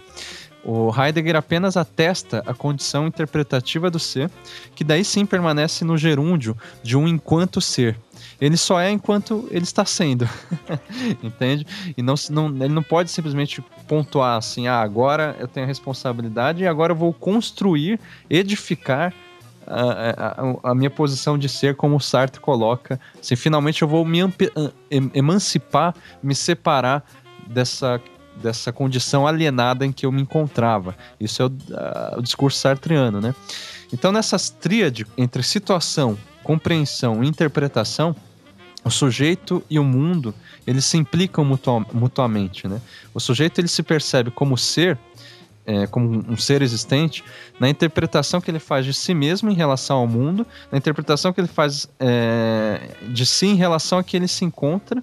o Heidegger apenas atesta a condição interpretativa do ser, que daí sim permanece no gerúndio de um enquanto ser. Ele só é enquanto ele está sendo, [laughs] entende? E não, não, ele não pode simplesmente pontuar assim, ah, agora eu tenho a responsabilidade e agora eu vou construir, edificar a, a, a, minha posição de ser, como o Sartre coloca. Assim, finalmente eu vou me emancipar, me separar dessa dessa condição alienada em que eu me encontrava. Isso é o, o discurso sartreano, né? Então, nessas tríades entre situação, compreensão e interpretação, o sujeito e o mundo, eles se implicam mutuamente, né? O sujeito, ele se percebe como ser, é, como um ser existente, na interpretação que ele faz de si mesmo em relação ao mundo, na interpretação que ele faz é, de si em relação a que ele se encontra,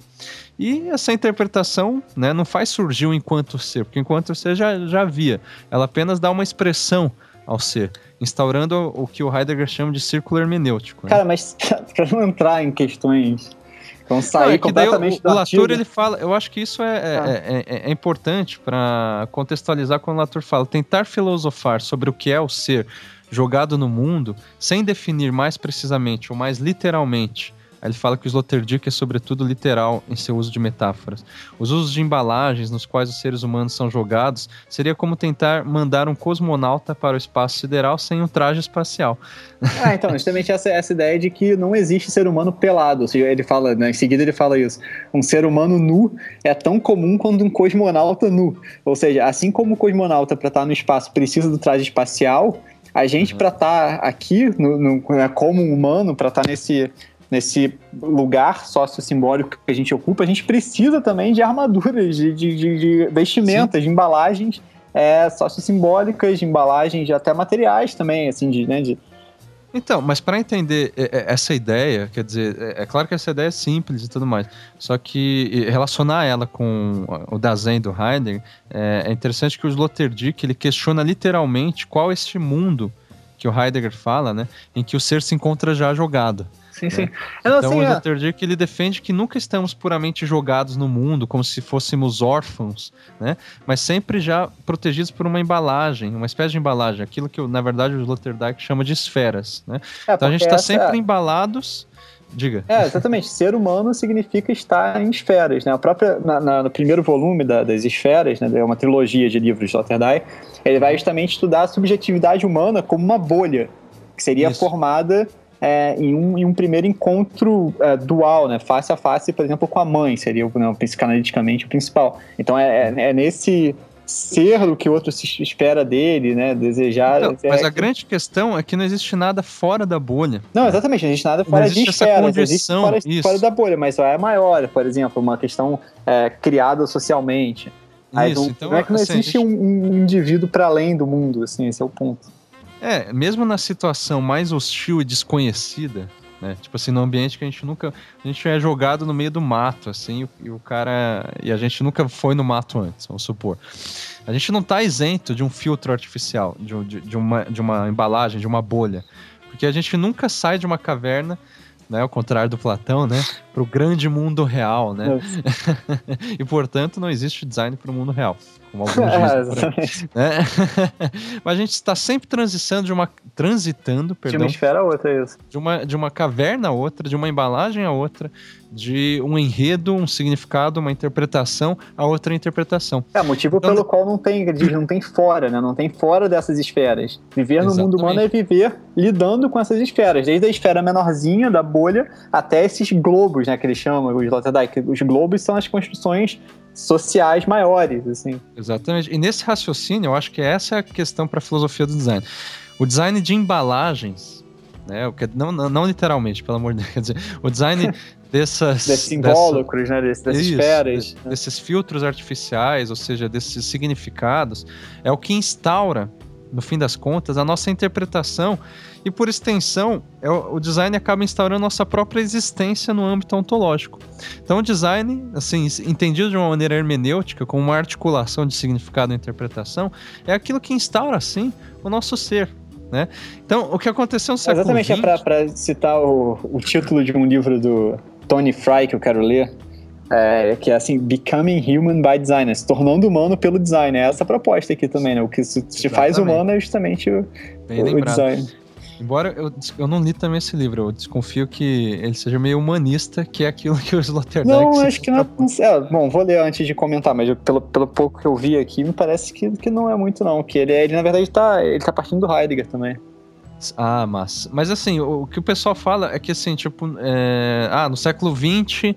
e essa interpretação né, não faz surgir o enquanto ser, porque enquanto ser já, já havia. Ela apenas dá uma expressão ao ser, instaurando o que o Heidegger chama de círculo hermenêutico. Né? Cara, mas [laughs] para não entrar em questões vão sair não, é completamente o, o Latour ele fala, eu acho que isso é, é, ah. é, é, é importante para contextualizar quando o Latour fala, tentar filosofar sobre o que é o ser jogado no mundo, sem definir mais precisamente ou mais literalmente ele fala que o Sloterdijk é sobretudo literal em seu uso de metáforas. Os usos de embalagens nos quais os seres humanos são jogados seria como tentar mandar um cosmonauta para o espaço sideral sem um traje espacial. [laughs] Ah, então, justamente essa, essa ideia de que não existe ser humano pelado. Ou seja, ele fala, né, em seguida ele fala isso. Um ser humano nu é tão comum quanto um cosmonauta nu. Ou seja, assim como o cosmonauta para estar no espaço precisa do traje espacial, a gente uhum. para estar tá aqui no, no, né, como humano, para estar tá nesse nesse lugar sócio-simbólico que a gente ocupa, a gente precisa também de armaduras, de, de, de vestimentas, Sim. de embalagens é, sócio-simbólicas, de embalagens, de até materiais também, assim, de, né, de... Então, mas para entender é, é, essa ideia, quer dizer, é, é claro que essa ideia é simples e tudo mais, só que relacionar ela com o Dasein do Heidegger, é, é interessante que o Sloterdijk, ele questiona literalmente qual é este mundo que o Heidegger fala, né, em que o ser se encontra já jogado. Sim, sim. Então, assim, o Dr. Dirk, ele defende que nunca estamos puramente jogados no mundo, como se fôssemos órfãos, né? Mas sempre já protegidos por uma embalagem, uma espécie de embalagem, aquilo que, na verdade, o Sloterdijk chama de esferas, né? É, então a gente está sempre é... embalados... Diga. É, exatamente. Ser humano significa estar em esferas, né? A própria, na, na, no primeiro volume da, das esferas, né? É uma trilogia de livros de Sloterdijk, ele vai justamente estudar a subjetividade humana como uma bolha, que seria Isso. formada é, em, um, em um primeiro encontro é, dual, né, face a face, por exemplo, com a mãe, seria né, psicanaliticamente o principal. Então é, é, é nesse ser o que o outro se espera dele, né? Desejar. Então, mas a que... grande questão é que não existe nada fora da bolha. Não, exatamente, não existe nada fora existe de esferas, existe fora, fora, da bolha, mas só é maior, por exemplo, uma questão é, criada socialmente. Aí, Isso, não, então, não é que não assim, existe gente... um, um indivíduo para além do mundo, assim, esse é o ponto. É, mesmo na situação mais hostil e desconhecida, né? Tipo assim, no ambiente que a gente nunca. A gente é jogado no meio do mato, assim, e o cara. E a gente nunca foi no mato antes, vamos supor. A gente não tá isento de um filtro artificial, de, de, de uma, de uma embalagem, de uma bolha. Porque a gente nunca sai de uma caverna né, ao contrário do Platão, né, para o grande mundo real, né? [laughs] e portanto não existe design para o mundo real como [laughs] alguns dizem. né? [laughs] Mas a gente está sempre transitando de uma transitando, perdão, de uma esfera a outra, isso. De uma de uma caverna a outra, de uma embalagem a outra, de um enredo, um significado, uma interpretação a outra interpretação. É, motivo então, pelo qual não tem, não tem fora, né? Não tem fora dessas esferas. Viver no mundo humano é viver lidando com essas esferas, desde a esfera menorzinha da bolha até esses globos, né, que eles chamam, os Sloterdijk. Os globos são as construções sociais maiores, assim. Exatamente. E nesse raciocínio, eu acho que essa é a questão para a filosofia do design. O design de embalagens, né? Não, não, não literalmente, pelo amor de Deus. Quer dizer, o design [laughs] dessas. Desses invólucros, dessa, né? Dessas isso, esferas. Desses filtros artificiais, ou seja, desses significados, é o que instaura no fim das contas, a nossa interpretação e, por extensão, é o design acaba instaurando nossa própria existência no âmbito ontológico. Então, o design, assim, entendido de uma maneira hermenêutica, como uma articulação de significado e interpretação, é aquilo que instaura, assim, o nosso ser. Né? Então, o que aconteceu no século Exatamente, XX... é para citar o, o título de um livro do Tony Fry que eu quero ler, é, que é assim, Becoming Human by Design, se tornando humano pelo design. É essa a proposta aqui também, né? O que se, se faz humano é justamente o, o, o design. Embora eu, eu não li também esse livro, eu desconfio que ele seja meio humanista, que é aquilo que os Sloterdijk... Não, acho que não é, é, Bom, vou ler antes de comentar, mas eu, pelo, pelo pouco que eu vi aqui, me parece que, que não é muito não, que ele, ele na verdade tá, ele tá partindo do Heidegger também. Ah, mas, mas assim, o, o que o pessoal fala é que assim, tipo, é, ah, no século XX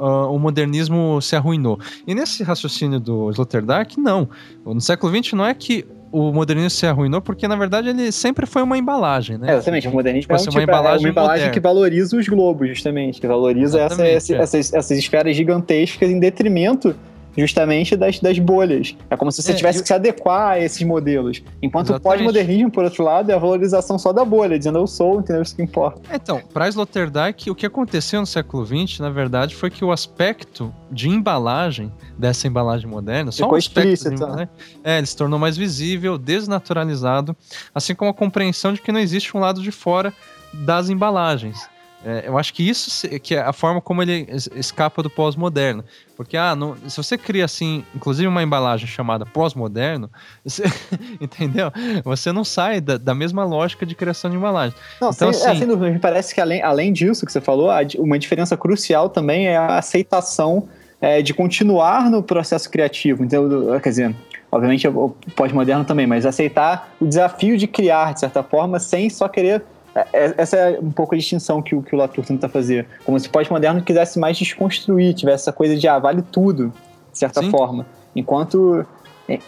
uh, o modernismo se arruinou. E nesse raciocínio do Sloterdijk, não. No século XX não é que o modernismo se arruinou porque, na verdade, ele sempre foi uma embalagem, né? É, exatamente, o modernismo tipo, é, um, tipo, uma embalagem, é uma embalagem que valoriza os globos, justamente, que valoriza essa, essa, é. essas, essas esferas gigantescas em detrimento justamente das, das bolhas. É como se você é, tivesse eu... que se adequar a esses modelos. Enquanto Exatamente. o pós-modernismo, por outro lado, é a valorização só da bolha, dizendo eu sou, entendeu? Isso que importa. Então, para Sloterdijk, o que aconteceu no século XX, na verdade, foi que o aspecto de embalagem dessa embalagem moderna, só Ficou explícito. Né? É, ele se tornou mais visível, desnaturalizado, assim como a compreensão de que não existe um lado de fora das embalagens. É, eu acho que isso que é a forma como ele escapa do pós-moderno. Porque, ah, não, se você cria, assim, inclusive uma embalagem chamada pós-moderno, [laughs] entendeu? Você não sai da, da, mesma lógica de criação de embalagem. Não, então, sem, é, assim, é, dúvida, me parece que além, além disso que você falou, uma diferença crucial também é a aceitação é, de continuar no processo criativo. Então, quer dizer, obviamente o pós-moderno também, mas aceitar o desafio de criar, de certa forma, sem só querer essa é um pouco a distinção que o, que o Latour tenta fazer. Como se o pós-moderno quisesse mais desconstruir, tivesse essa coisa de, ah, vale tudo, de certa Sim. forma. Enquanto,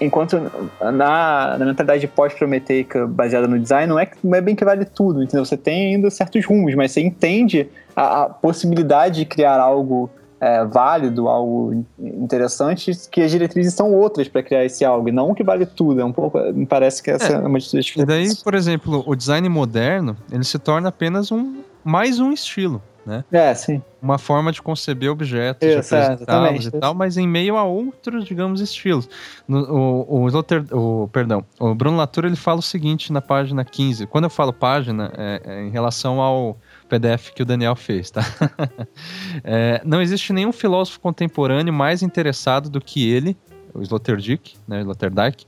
enquanto na, na mentalidade pós-prometeica baseada no design, não é, não é bem que vale tudo, entendeu? Você tem ainda certos rumos, mas você entende a, a possibilidade de criar algo é, válido, algo interessante, que as diretrizes são outras para criar esse algo, e não que vale tudo. É um pouco, me parece que essa é, é uma diferença. E daí, por exemplo, o design moderno, ele se torna apenas um mais um estilo. Né? É, sim. Uma forma de conceber objetos, Isso, de apresentá-los é, e tal, mas em meio a outros, digamos, estilos. No, o, o, o, perdão, o Bruno Latour ele fala o seguinte na página 15. Quando eu falo página, é, é em relação ao PDF que o Daniel fez, tá? [laughs] é, não existe nenhum filósofo contemporâneo mais interessado do que ele, o Sloterdijk, né, Sloterdijk,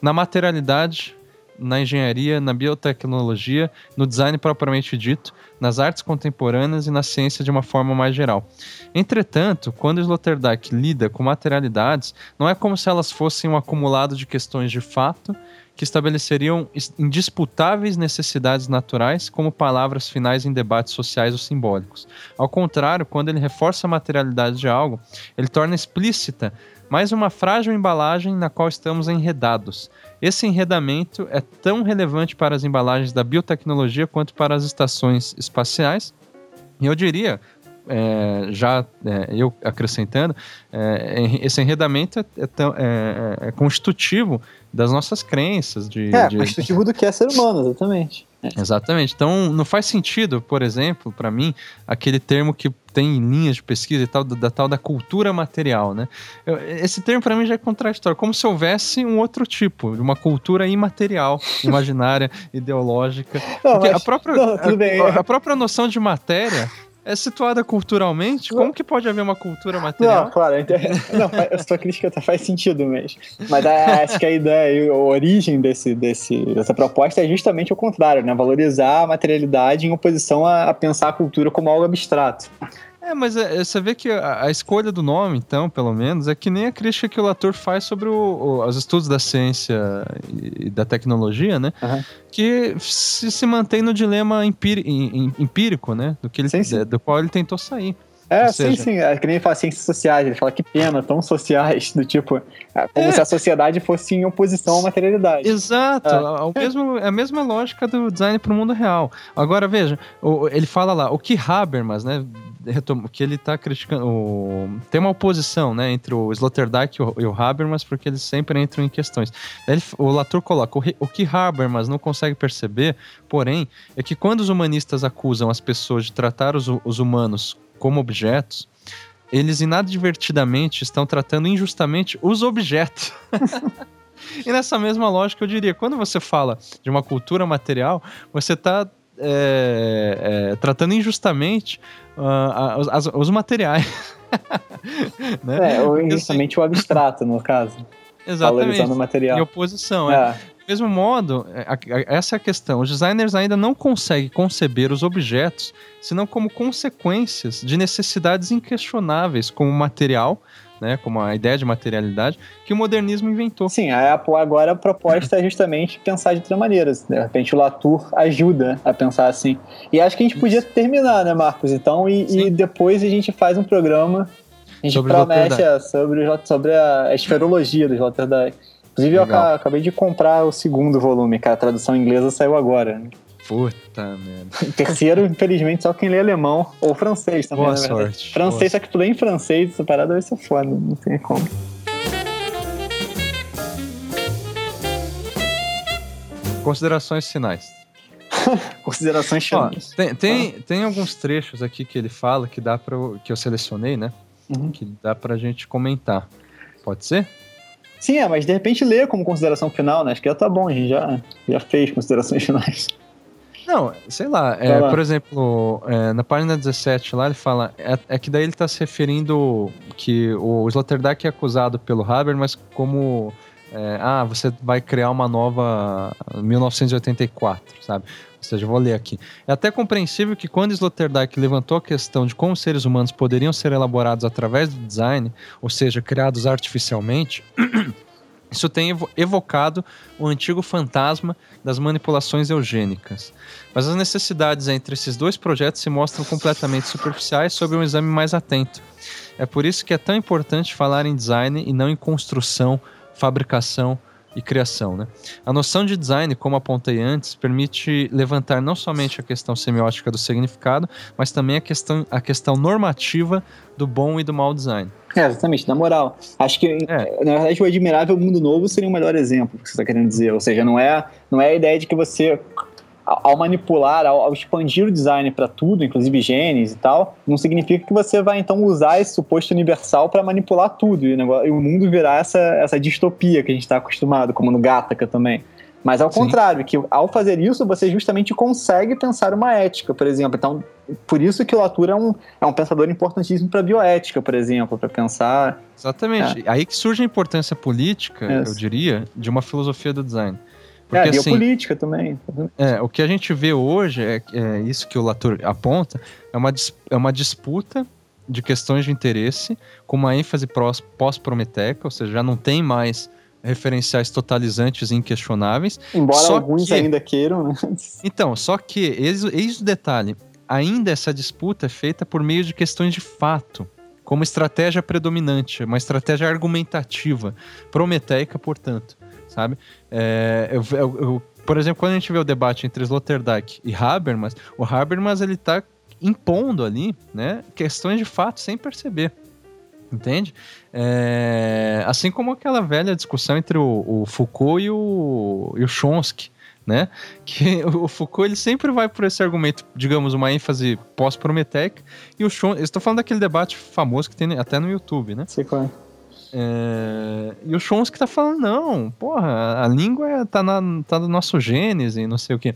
na materialidade, na engenharia, na biotecnologia, no design propriamente dito, nas artes contemporâneas e na ciência de uma forma mais geral. Entretanto, quando Sloterdijk lida com materialidades, não é como se elas fossem um acumulado de questões de fato que estabeleceriam indisputáveis necessidades naturais como palavras finais em debates sociais ou simbólicos. Ao contrário, quando ele reforça a materialidade de algo, ele torna explícita mais uma frágil embalagem na qual estamos enredados. Esse enredamento é tão relevante para as embalagens da biotecnologia quanto para as estações espaciais. E eu diria, é, já é, eu acrescentando, é, esse enredamento é, é, é, constitutivo das nossas crenças. De, é, de... constitutivo do que é ser humano, exatamente. Exatamente. Então, não faz sentido, por exemplo, para mim, aquele termo que tem linhas de pesquisa e tal, da, da tal da cultura material, né? Eu, esse termo para mim já é contraditório, como se houvesse um outro tipo, de uma cultura imaterial, [laughs] imaginária, ideológica. Não, Porque mas, a, própria, não, a, a, própria noção de matéria é situada culturalmente, como que pode haver uma cultura material? [laughs] Não, claro, não, a sua crítica até faz sentido mesmo. Mas acho que a ideia, a origem desse, desse, dessa proposta é justamente o contrário, né? Valorizar a materialidade em oposição a, a pensar a cultura como algo abstrato. É, mas é, você vê que a, a, escolha do nome, então, pelo menos, é que nem a crítica que o Latour faz sobre o, o, os estudos da ciência e, e da tecnologia, né? Uhum. Que se, se mantém no dilema empírico, né? Do, que ele, sim, sim. do qual ele tentou sair. É, sim, sim. É que nem ele fala ciências sociais, ele fala que pena, tão sociais, do tipo, é, como é. se a sociedade fosse em oposição à materialidade. Exato, é. O mesmo, é a mesma lógica do design para o mundo real. Agora, veja, ele fala lá, o que Habermas, né, que ele tá criticando. O, tem uma oposição, né, entre o Sloterdijk e o, Habermas, porque eles sempre entram em questões. Ele, o Latour coloca: o, o que Habermas não consegue perceber, porém, é que quando os humanistas acusam as pessoas de tratar os, os humanos como objetos, eles inadvertidamente estão tratando injustamente os objetos. [laughs] e nessa mesma lógica, eu diria, quando você fala de uma cultura material, você está é, é, tratando injustamente uh, as, os materiais. [laughs] né? É, ou injustamente assim, o abstrato, no caso. Exatamente. o material. Em oposição, é. é. Do mesmo modo, é, essa é a questão. Os designers ainda não conseguem conceber os objetos senão como consequências de necessidades inquestionáveis, como material, né, como a ideia de materialidade, que o modernismo inventou. Sim, agora a proposta é justamente pensar de outra maneira. De repente o Latour ajuda a pensar assim. E acho que a gente podia terminar, né, Marcos? Então, e, e depois a gente faz um programa, a gente sobre promete é, sobre, sobre a esferologia dos Sloterdijk. Inclusive, Legal. eu acabei de comprar o segundo volume, que a tradução inglesa saiu agora. Puta merda. [laughs] Terceiro, infelizmente, só quem lê alemão ou francês também. Boa sorte. Francês, Boa. só que tu lê em francês, essa parada vai ser foda, não tem como. Considerações finais. [laughs] Considerações finais. Tem, tem, ah. tem, alguns trechos aqui que ele fala que dá para que eu selecionei, né? Uhum. Que dá pra gente comentar. Pode ser? Sim, é, mas de repente lê como consideração final, né? Acho que já tá bom, a gente já, já fez considerações [laughs] finais. Não, sei lá, é, lá. por exemplo, é, na página 17 lá ele fala, é, é, que daí ele tá se referindo que o Sloterdijk é acusado pelo Haber, mas como, é, ah, você vai criar uma nova 1984, sabe? Ou seja, eu vou ler aqui. É até compreensível que quando Sloterdijk levantou a questão de como seres humanos poderiam ser elaborados através do design, ou seja, criados artificialmente, [clears throat] Isso tem evocado o antigo fantasma das manipulações eugênicas. Mas as necessidades entre esses dois projetos se mostram completamente superficiais sob um exame mais atento. É por isso que é tão importante falar em design e não em construção, fabricação e criação. Né? A noção de design, como apontei antes, permite levantar não somente a questão semiótica do significado, mas também a questão, a questão normativa do bom e do mau design. É, exatamente, na moral. Acho que, é. na verdade, o Admirável Mundo Novo seria o melhor exemplo que você está querendo dizer. Ou seja, não é, não é a ideia de que você, ao manipular, ao, ao expandir o design para tudo, inclusive genes e tal, não significa que você vai, então, usar esse suposto universal para manipular tudo e o, negócio, e o mundo virar essa, essa distopia que a gente está acostumado, como no Gattaca também. Mas ao Sim. contrário, que ao fazer isso, você justamente consegue pensar uma ética, por exemplo. Então, por isso que o Latour é um, é um pensador importantíssimo para a bioética, por exemplo, para pensar. Exatamente. É. Aí que surge a importância política, isso. eu diria, de uma filosofia do design. Porque, é, a biopolítica assim, também. É, o que a gente vê hoje, é, é isso que o Latour aponta, é uma, é uma disputa de questões de interesse com uma ênfase pós-prometeca, ou seja, já não tem mais referenciais totalizantes e inquestionáveis. Embora alguns que... ainda queiram, né? Então, só que, eis, eis o detalhe, ainda essa disputa é feita por meio de questões de fato, como estratégia predominante, uma estratégia argumentativa, prometeica, portanto, sabe? É, eu, eu, eu, por exemplo, quando a gente vê o debate entre Sloterdijk e Habermas, o Habermas ele está impondo ali, né, questões de fato sem perceber. Entende? É, assim como aquela velha discussão entre o, o Foucault e o, e o Chomsky, né? Que [laughs] o Foucault ele sempre vai por esse argumento, digamos, uma ênfase pós-prometeca, e o Chomsky, estou falando daquele debate famoso que tem até no YouTube, né? Sei é. É, e o Chomsky tá falando, não, porra, a língua tá, na, tá no nosso gênese, não sei o quê.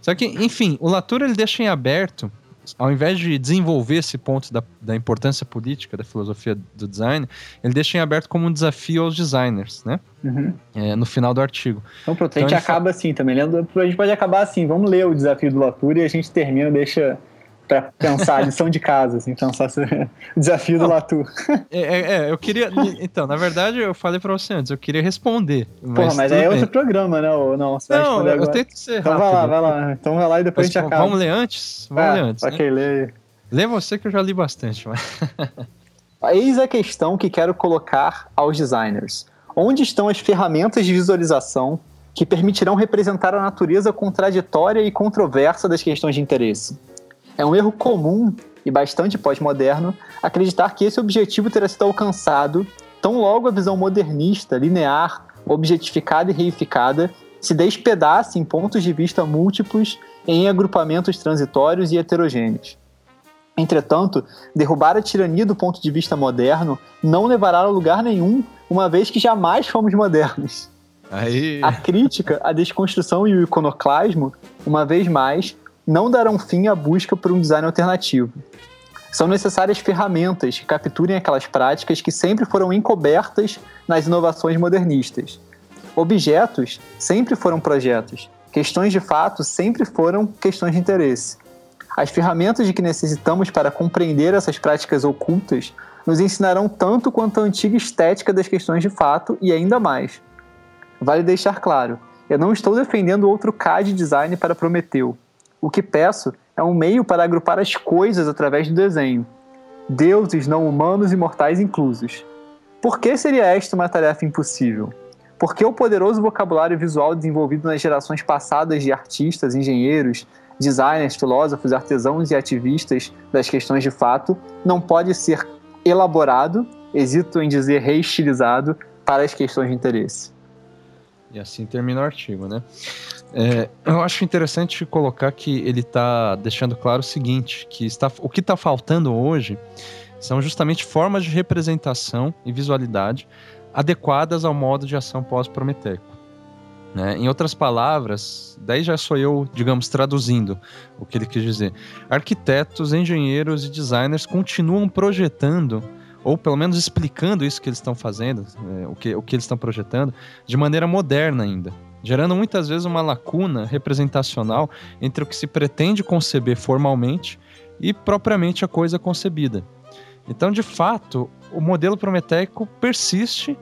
Só que, enfim, o Latour ele deixa em aberto ao invés de desenvolver esse ponto da, da importância política da filosofia do design, ele deixa em aberto como um desafio aos designers, né? Uhum. É, no final do artigo. Então, pronto, então, a gente acaba assim também. A gente pode acabar assim, vamos ler o desafio do Latour e a gente termina, deixa para pensar a lição de casa, assim, pensar [laughs] o desafio do Latour. [laughs] É, é, é, eu queria. Então, na verdade, eu falei para você antes, eu queria responder. Mas Porra, mas aí é outro programa, né? Ou não, você não, eu agora. tento ser então rápido. vai lá, vai lá. Então vai lá e depois mas, a gente acaba. Vamos ler antes? Vamos ler antes. Ok, né? lê. Lê você que eu já li bastante. Mas... [laughs] Eis a questão que quero colocar aos designers. Onde estão as ferramentas de visualização que permitirão representar a natureza contraditória e controversa das questões de interesse? É um erro comum e bastante pós-moderno, acreditar que esse objetivo terá sido alcançado tão logo a visão modernista, linear, objetificada e reificada se despedace em pontos de vista múltiplos em agrupamentos transitórios e heterogêneos. Entretanto, derrubar a tirania do ponto de vista moderno não levará a lugar nenhum, uma vez que jamais fomos modernos. Aí... A crítica, a desconstrução e o iconoclasmo, uma vez mais, não darão fim à busca por um design alternativo. São necessárias ferramentas que capturem aquelas práticas que sempre foram encobertas nas inovações modernistas. Objetos sempre foram projetos. Questões de fato sempre foram questões de interesse. As ferramentas de que necessitamos para compreender essas práticas ocultas nos ensinarão tanto quanto a antiga estética das questões de fato e ainda mais. Vale deixar claro, eu não estou defendendo outro CAD design para Prometeu. O que peço é um meio para agrupar as coisas através do desenho, deuses não humanos e mortais inclusos. Por que seria esta uma tarefa impossível? Porque o poderoso vocabulário visual desenvolvido nas gerações passadas de artistas, engenheiros, designers, filósofos, artesãos e ativistas das questões de fato não pode ser elaborado, hesito em dizer reestilizado, para as questões de interesse. E assim termina o artigo, né? É, eu acho interessante colocar que ele está deixando claro o seguinte, que está, o que está faltando hoje são justamente formas de representação e visualidade adequadas ao modo de ação pós-prometeico. Né? Em outras palavras, daí já sou eu, digamos, traduzindo o que ele quis dizer. Arquitetos, engenheiros e designers continuam projetando ou pelo menos explicando isso que eles estão fazendo, é, o, que, o que eles estão projetando, de maneira moderna ainda, gerando muitas vezes uma lacuna representacional entre o que se pretende conceber formalmente e propriamente a coisa concebida. Então, de fato, o modelo prometeico persiste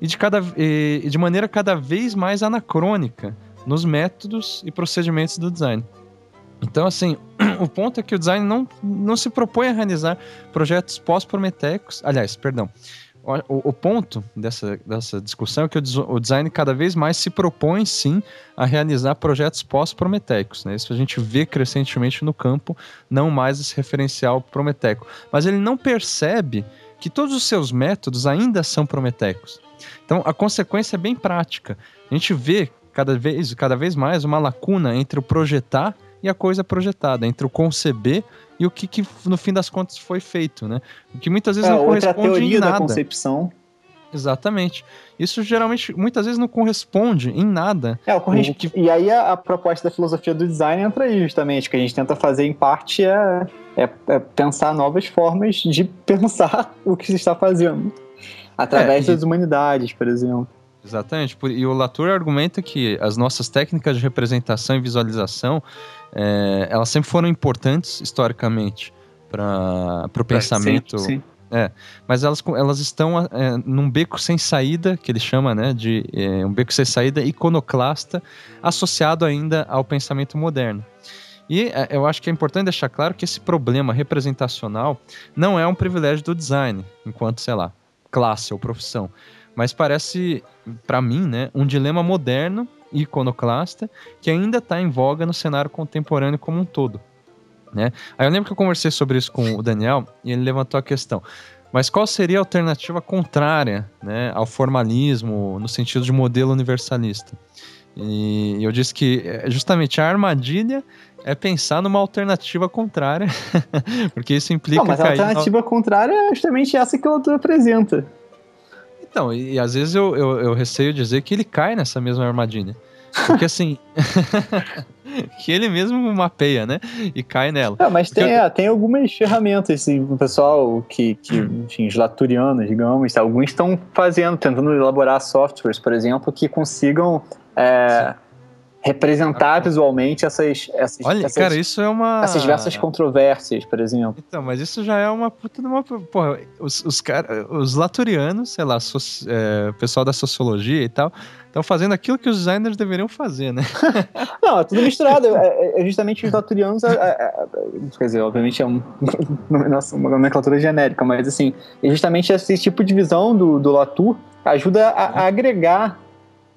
e de, cada, e de maneira cada vez mais anacrônica nos métodos e procedimentos do design. Então, assim, [clears throat] o ponto é que o design não, não se propõe a realizar projetos pós-prometeicos. Aliás, perdão. O, o, ponto dessa, dessa discussão é que o, o, design cada vez mais se propõe, sim, a realizar projetos pós-prometeicos. Né? Isso a gente vê crescentemente no campo, não mais esse referencial prometeico. Mas ele não percebe que todos os seus métodos ainda são prometeicos. Então, a consequência é bem prática. A gente vê cada vez, cada vez mais uma lacuna entre o projetar e a coisa projetada, entre o conceber e o que, que no fim das contas foi feito, né? O que muitas vezes é, não outra corresponde teoria em nada. da concepção. Exatamente. Isso geralmente, muitas vezes, não corresponde em nada. É, o corresp... que... E aí a, a, proposta da filosofia do design entra aí, justamente. O que a gente tenta fazer, em parte, é, é, é pensar novas formas de [laughs] pensar o que se está fazendo. Através é, e... das humanidades, por exemplo. Exatamente. E o Latour argumenta que as nossas técnicas de representação e visualização é, elas sempre foram importantes historicamente para o pensamento. Sim, sim. É, mas elas, elas estão é, num beco sem saída, que ele chama né, de é, um beco sem saída iconoclasta, associado ainda ao pensamento moderno. E é, eu acho que é importante deixar claro que esse problema representacional não é um privilégio do design, enquanto, sei lá, classe ou profissão, mas parece, para mim, né, um dilema moderno iconoclasta que ainda está em voga no cenário contemporâneo como um todo. Né? Aí eu lembro que eu conversei sobre isso com o Daniel e ele levantou a questão. Mas qual seria a alternativa contrária né, ao formalismo no sentido de modelo universalista? E eu disse que é, justamente a armadilha é pensar numa alternativa contrária, [laughs] porque isso implica. Não, mas a alternativa no... contrária é justamente essa que o autor apresenta. Então, e, e às vezes eu, eu, eu, receio dizer que ele cai nessa mesma armadilha. Porque assim. [laughs] que ele mesmo mapeia, né? E cai nela. Mas tem, eu... é, tem algumas ferramentas, assim, o pessoal que, que hum. enfim, os laturianos, digamos, alguns estão fazendo, tentando elaborar softwares, por exemplo, que consigam. É, representar ah, visualmente essas, essas, Olha, essas, cara, isso é uma essas diversas controvérsias, por exemplo. Então, mas isso já é uma puta de uma porra, os os, cara, os laturianos, sei lá, so, é, pessoal da sociologia e tal, estão fazendo aquilo que os designers deveriam fazer, né? [laughs] Não, é tudo misturado. É, é, é justamente os laturianos, é, é, quer dizer, obviamente é um, [laughs] uma nomenclatura genérica, mas assim, é justamente esse tipo de visão do, do Latour ajuda a, a agregar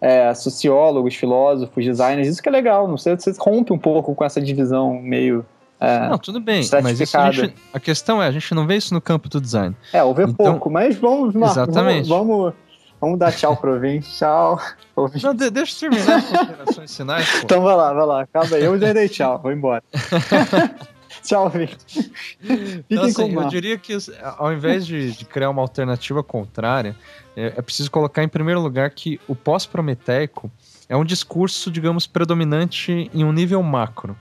é, sociólogos, filósofos, designers, isso que é legal, não sei, você rompe um pouco com essa divisão meio É, não, tudo bem, mas a, gente, a, questão é, a gente não vê isso no campo do design. É, houve então, pouco, mas vamos, Marco, exatamente. vamos, vamos, vamos dar tchau pro ouvinte. Tchau. [laughs] Não, deixa eu terminar as considerações sinais. Pô. Então vai lá, vai lá, acaba aí. Eu já dei tchau, vou embora. [laughs] [laughs] Tchau, Vitor. Então, assim, eu diria que ao invés de, de, criar uma alternativa contrária, é, é preciso colocar em primeiro lugar que o pós-prometeico é um discurso, digamos, predominante em um nível macro.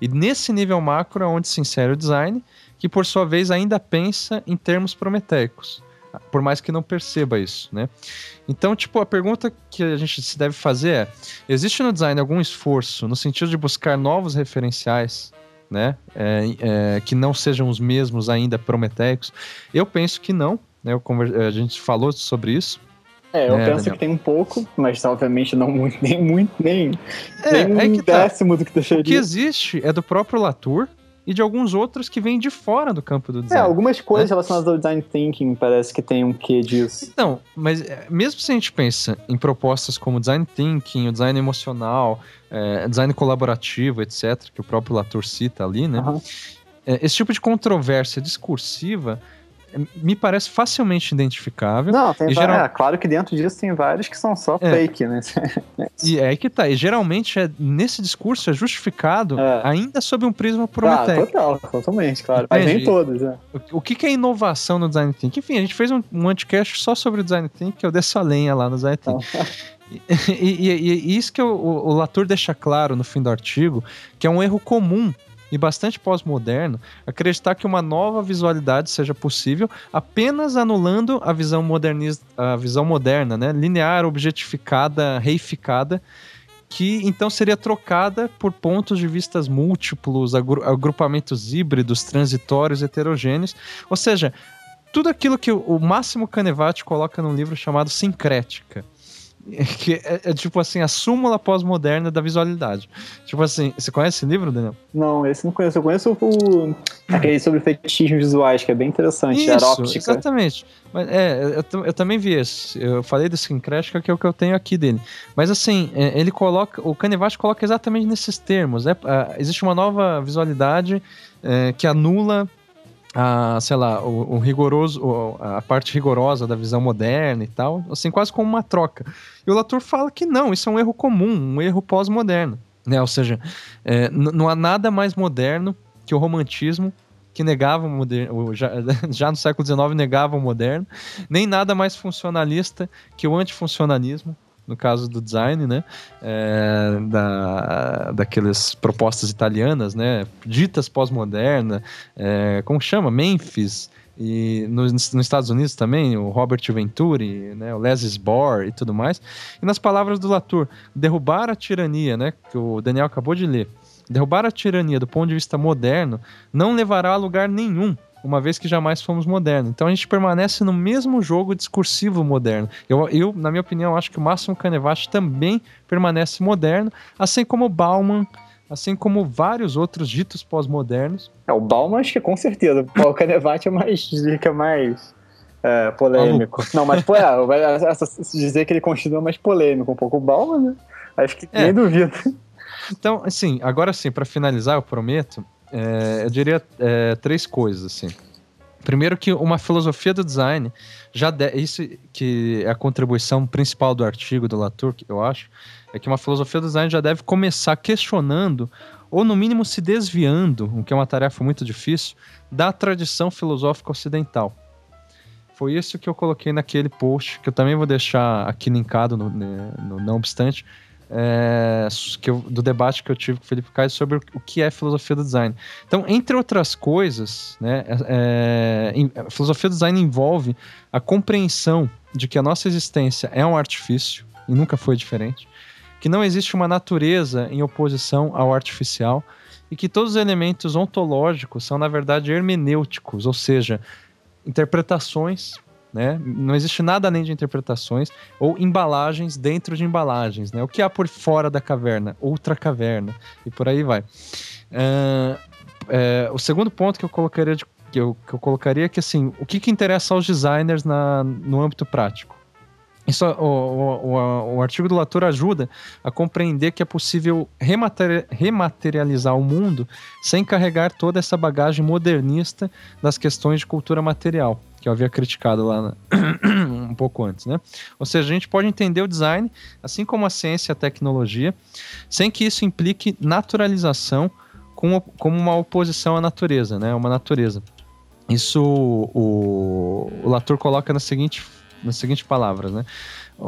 E nesse nível macro é onde se insere o design, que por sua vez ainda pensa em termos prometeicos, por mais que não perceba isso, né? Então, tipo, a pergunta que a gente se deve fazer é: existe no design algum esforço no sentido de buscar novos referenciais né? É, é, que não sejam os mesmos ainda prometeicos. Eu penso que não, né? Conver... A gente falou sobre isso. É, eu é, penso Daniel. que tem um pouco, mas obviamente não muito, nem muito, nem, é, nem um é tá. décimo tá. do que deixaria. O que existe é do próprio Latour, e de alguns outros que vêm de fora do campo do é, design. É, algumas coisas né? relacionadas ao design thinking parece que tem um quê disso. Então, mas é, mesmo se a gente pensa em propostas como design thinking, o design emocional, é, design colaborativo, etc., que o próprio Latour cita ali, né? Uhum. Esse tipo de controvérsia discursiva me parece facilmente identificável. Não, tem geral... é, claro que dentro disso tem vários que são só é. fake, né? e é que tá. E geralmente é, nesse discurso é justificado é. ainda sob um prisma prometéico. Ah, total, totalmente, claro. Mas nem todos, né? O, o que, que, é inovação no design thinking? Enfim, a gente fez um, um anticast só sobre o design thinking, que eu desço a lenha lá no design thinking. [laughs] e, e, e, isso que o, o Latour deixa claro no fim do artigo, que é um erro comum e bastante pós-moderno acreditar que uma nova visualidade seja possível apenas anulando a visão modernista, a visão moderna, né, linear, objetificada, reificada, que então seria trocada por pontos de vistas múltiplos, agrupamentos híbridos, transitórios, heterogêneos, ou seja, tudo aquilo que o Máximo Canevati coloca num livro chamado Sincrética [laughs] que é, é, tipo assim, a súmula pós-moderna da visualidade. Tipo assim, você conhece esse livro, Daniel? Não, esse não conheço. Eu conheço o, aquele sobre fetichismos visuais, que é bem interessante, Isso, exatamente. Mas, é, eu, eu, também vi esse. Eu falei do Syncretica, que é o que eu tenho aqui dele. Mas assim, é, ele coloca, o Canevati coloca exatamente nesses termos. Né? existe uma nova visualidade é, que anula a, sei lá, o, o rigoroso, a parte rigorosa da visão moderna e tal, assim, quase como uma troca. E o Latour fala que não, isso é um erro comum, um erro pós-moderno, né? Ou seja, é, não há nada mais moderno que o romantismo que negava o moderno, já, [laughs] já no século XIX negava o moderno, nem nada mais funcionalista que o antifuncionalismo, no caso do design, né? É, da, daquelas propostas italianas, né? Ditas pós-moderna, é, como chama? Memphis, e nos, nos, Estados Unidos também, o Robert Venturi, né, o Les Bohr e tudo mais. E nas palavras do Latour, derrubar a tirania, né, que o Daniel acabou de ler, derrubar a tirania do ponto de vista moderno não levará a lugar nenhum uma vez que jamais fomos modernos. Então a gente permanece no mesmo jogo discursivo moderno. Eu, eu na minha opinião, acho que o Máximo Canevati também permanece moderno, assim como Bauman, assim como vários outros ditos pós-modernos. É, o Bauman acho que com certeza. O Canevati é mais, dica mais é, polêmico. Não, mas pô, é, essa, dizer que ele continua mais polêmico um pouco. O Bauman, né? Acho que é. nem duvido. Então, assim, agora sim, para finalizar, eu prometo, é, eu diria é, três coisas, assim. Primeiro que uma filosofia do design já de, isso que é a contribuição principal do artigo do Latour, eu acho, é que uma filosofia do design já deve começar questionando ou no mínimo se desviando, o que é uma tarefa muito difícil, da tradição filosófica ocidental. Foi isso que eu coloquei naquele post, que eu também vou deixar aqui linkado no, né, no Não Obstante, é, eu, do debate que eu tive com o Felipe Caio sobre o que é filosofia do design. Então, entre outras coisas, né, é, é a filosofia do design envolve a compreensão de que a nossa existência é um artifício e nunca foi diferente, que não existe uma natureza em oposição ao artificial e que todos os elementos ontológicos são, na verdade, hermenêuticos, ou seja, interpretações né? Não existe nada além de interpretações ou embalagens dentro de embalagens, né? O que há por fora da caverna, outra caverna e por aí vai. Uh, o segundo ponto que eu colocaria de, que, eu, que eu colocaria é que assim, o que, que interessa aos designers na, no âmbito prático? Isso, o, o, o, artigo do Latour ajuda a compreender que é possível remateri rematerializar o mundo sem carregar toda essa bagagem modernista das questões de cultura material, que eu havia criticado lá na... [clears throat] um pouco antes, né? Ou seja, a gente pode entender o design, assim como a ciência e a tecnologia, sem que isso implique naturalização como, como uma oposição à natureza, né? Uma natureza. Isso o, o Latour coloca na seguinte nas seguintes palavras, né?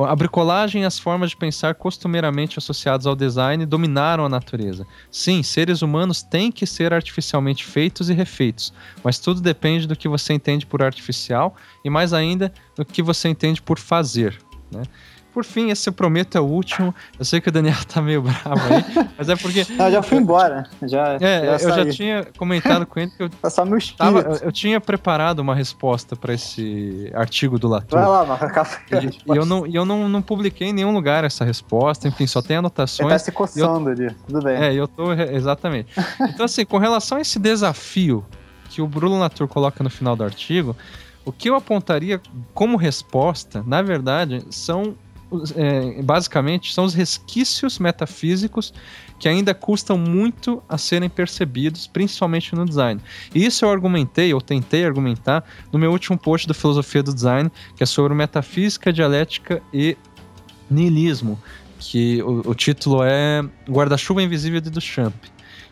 A bricolagem e as formas de pensar costumeiramente associadas ao design dominaram a natureza. Sim, seres humanos têm que ser artificialmente feitos e refeitos, mas tudo depende do que você entende por artificial e mais ainda do que você entende por fazer. Né? Por fim, esse eu prometo é o último. Eu sei que o Daniel tá meio [laughs] bravo aí, mas é porque. Não, já fui embora. Já, é, já eu já tinha comentado com ele que eu. [laughs] Tá só meu tava, eu, eu, tinha preparado uma resposta para esse artigo do Latour. Vai lá, Marca E, e eu, não, e eu não, não publiquei em nenhum lugar essa resposta, enfim, só tem anotações. Ele tá se coçando eu, ali, tudo bem. É, eu tô. Exatamente. Então, assim, com relação a esse desafio que o Bruno Latour coloca no final do artigo. O que eu apontaria como resposta, na verdade, são é, basicamente, são os resquícios metafísicos que ainda custam muito a serem percebidos, principalmente no design. E isso eu argumentei, ou tentei argumentar, no meu último post da Filosofia do Design, que é sobre metafísica, dialética e niilismo, que o, o título é Guarda-chuva Invisível de Duchamp.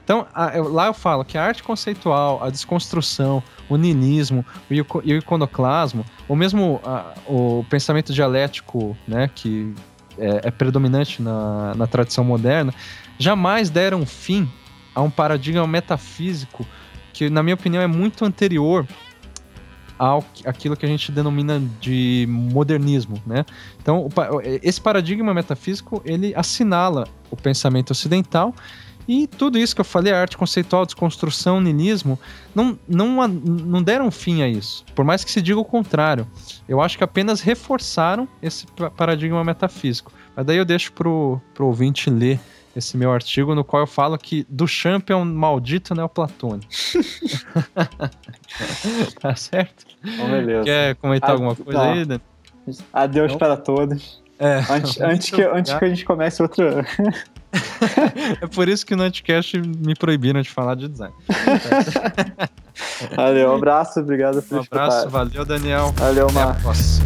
Então, a, eu, lá eu falo que a arte conceitual, a desconstrução, o niilismo e o, o iconoclasmo, ou mesmo a, o pensamento dialético, né, que é, é predominante na, na tradição moderna, jamais deram fim a um paradigma metafísico que, na minha opinião, é muito anterior ao aquilo que a gente denomina de modernismo, né? Então, esse paradigma metafísico ele assinala o pensamento ocidental e tudo isso que eu falei, arte conceitual, desconstrução, niilismo, não, não, não deram fim a isso. Por mais que se diga o contrário. Eu acho que apenas reforçaram esse paradigma metafísico. Mas daí eu deixo pro, pro ouvinte ler esse meu artigo, no qual eu falo que Duchamp é um maldito neoplatônico. [laughs] tá certo? Oh, beleza. Quer comentar ah, alguma coisa não. aí, Dan? Adeus não? para todos. É, antes, antes, que, antes que a gente comece outra. [laughs] é por isso que no Anticast me proibiram de falar de design. [laughs] valeu, um abraço, obrigado por Um abraço, valeu, Daniel. Valeu, Marcos.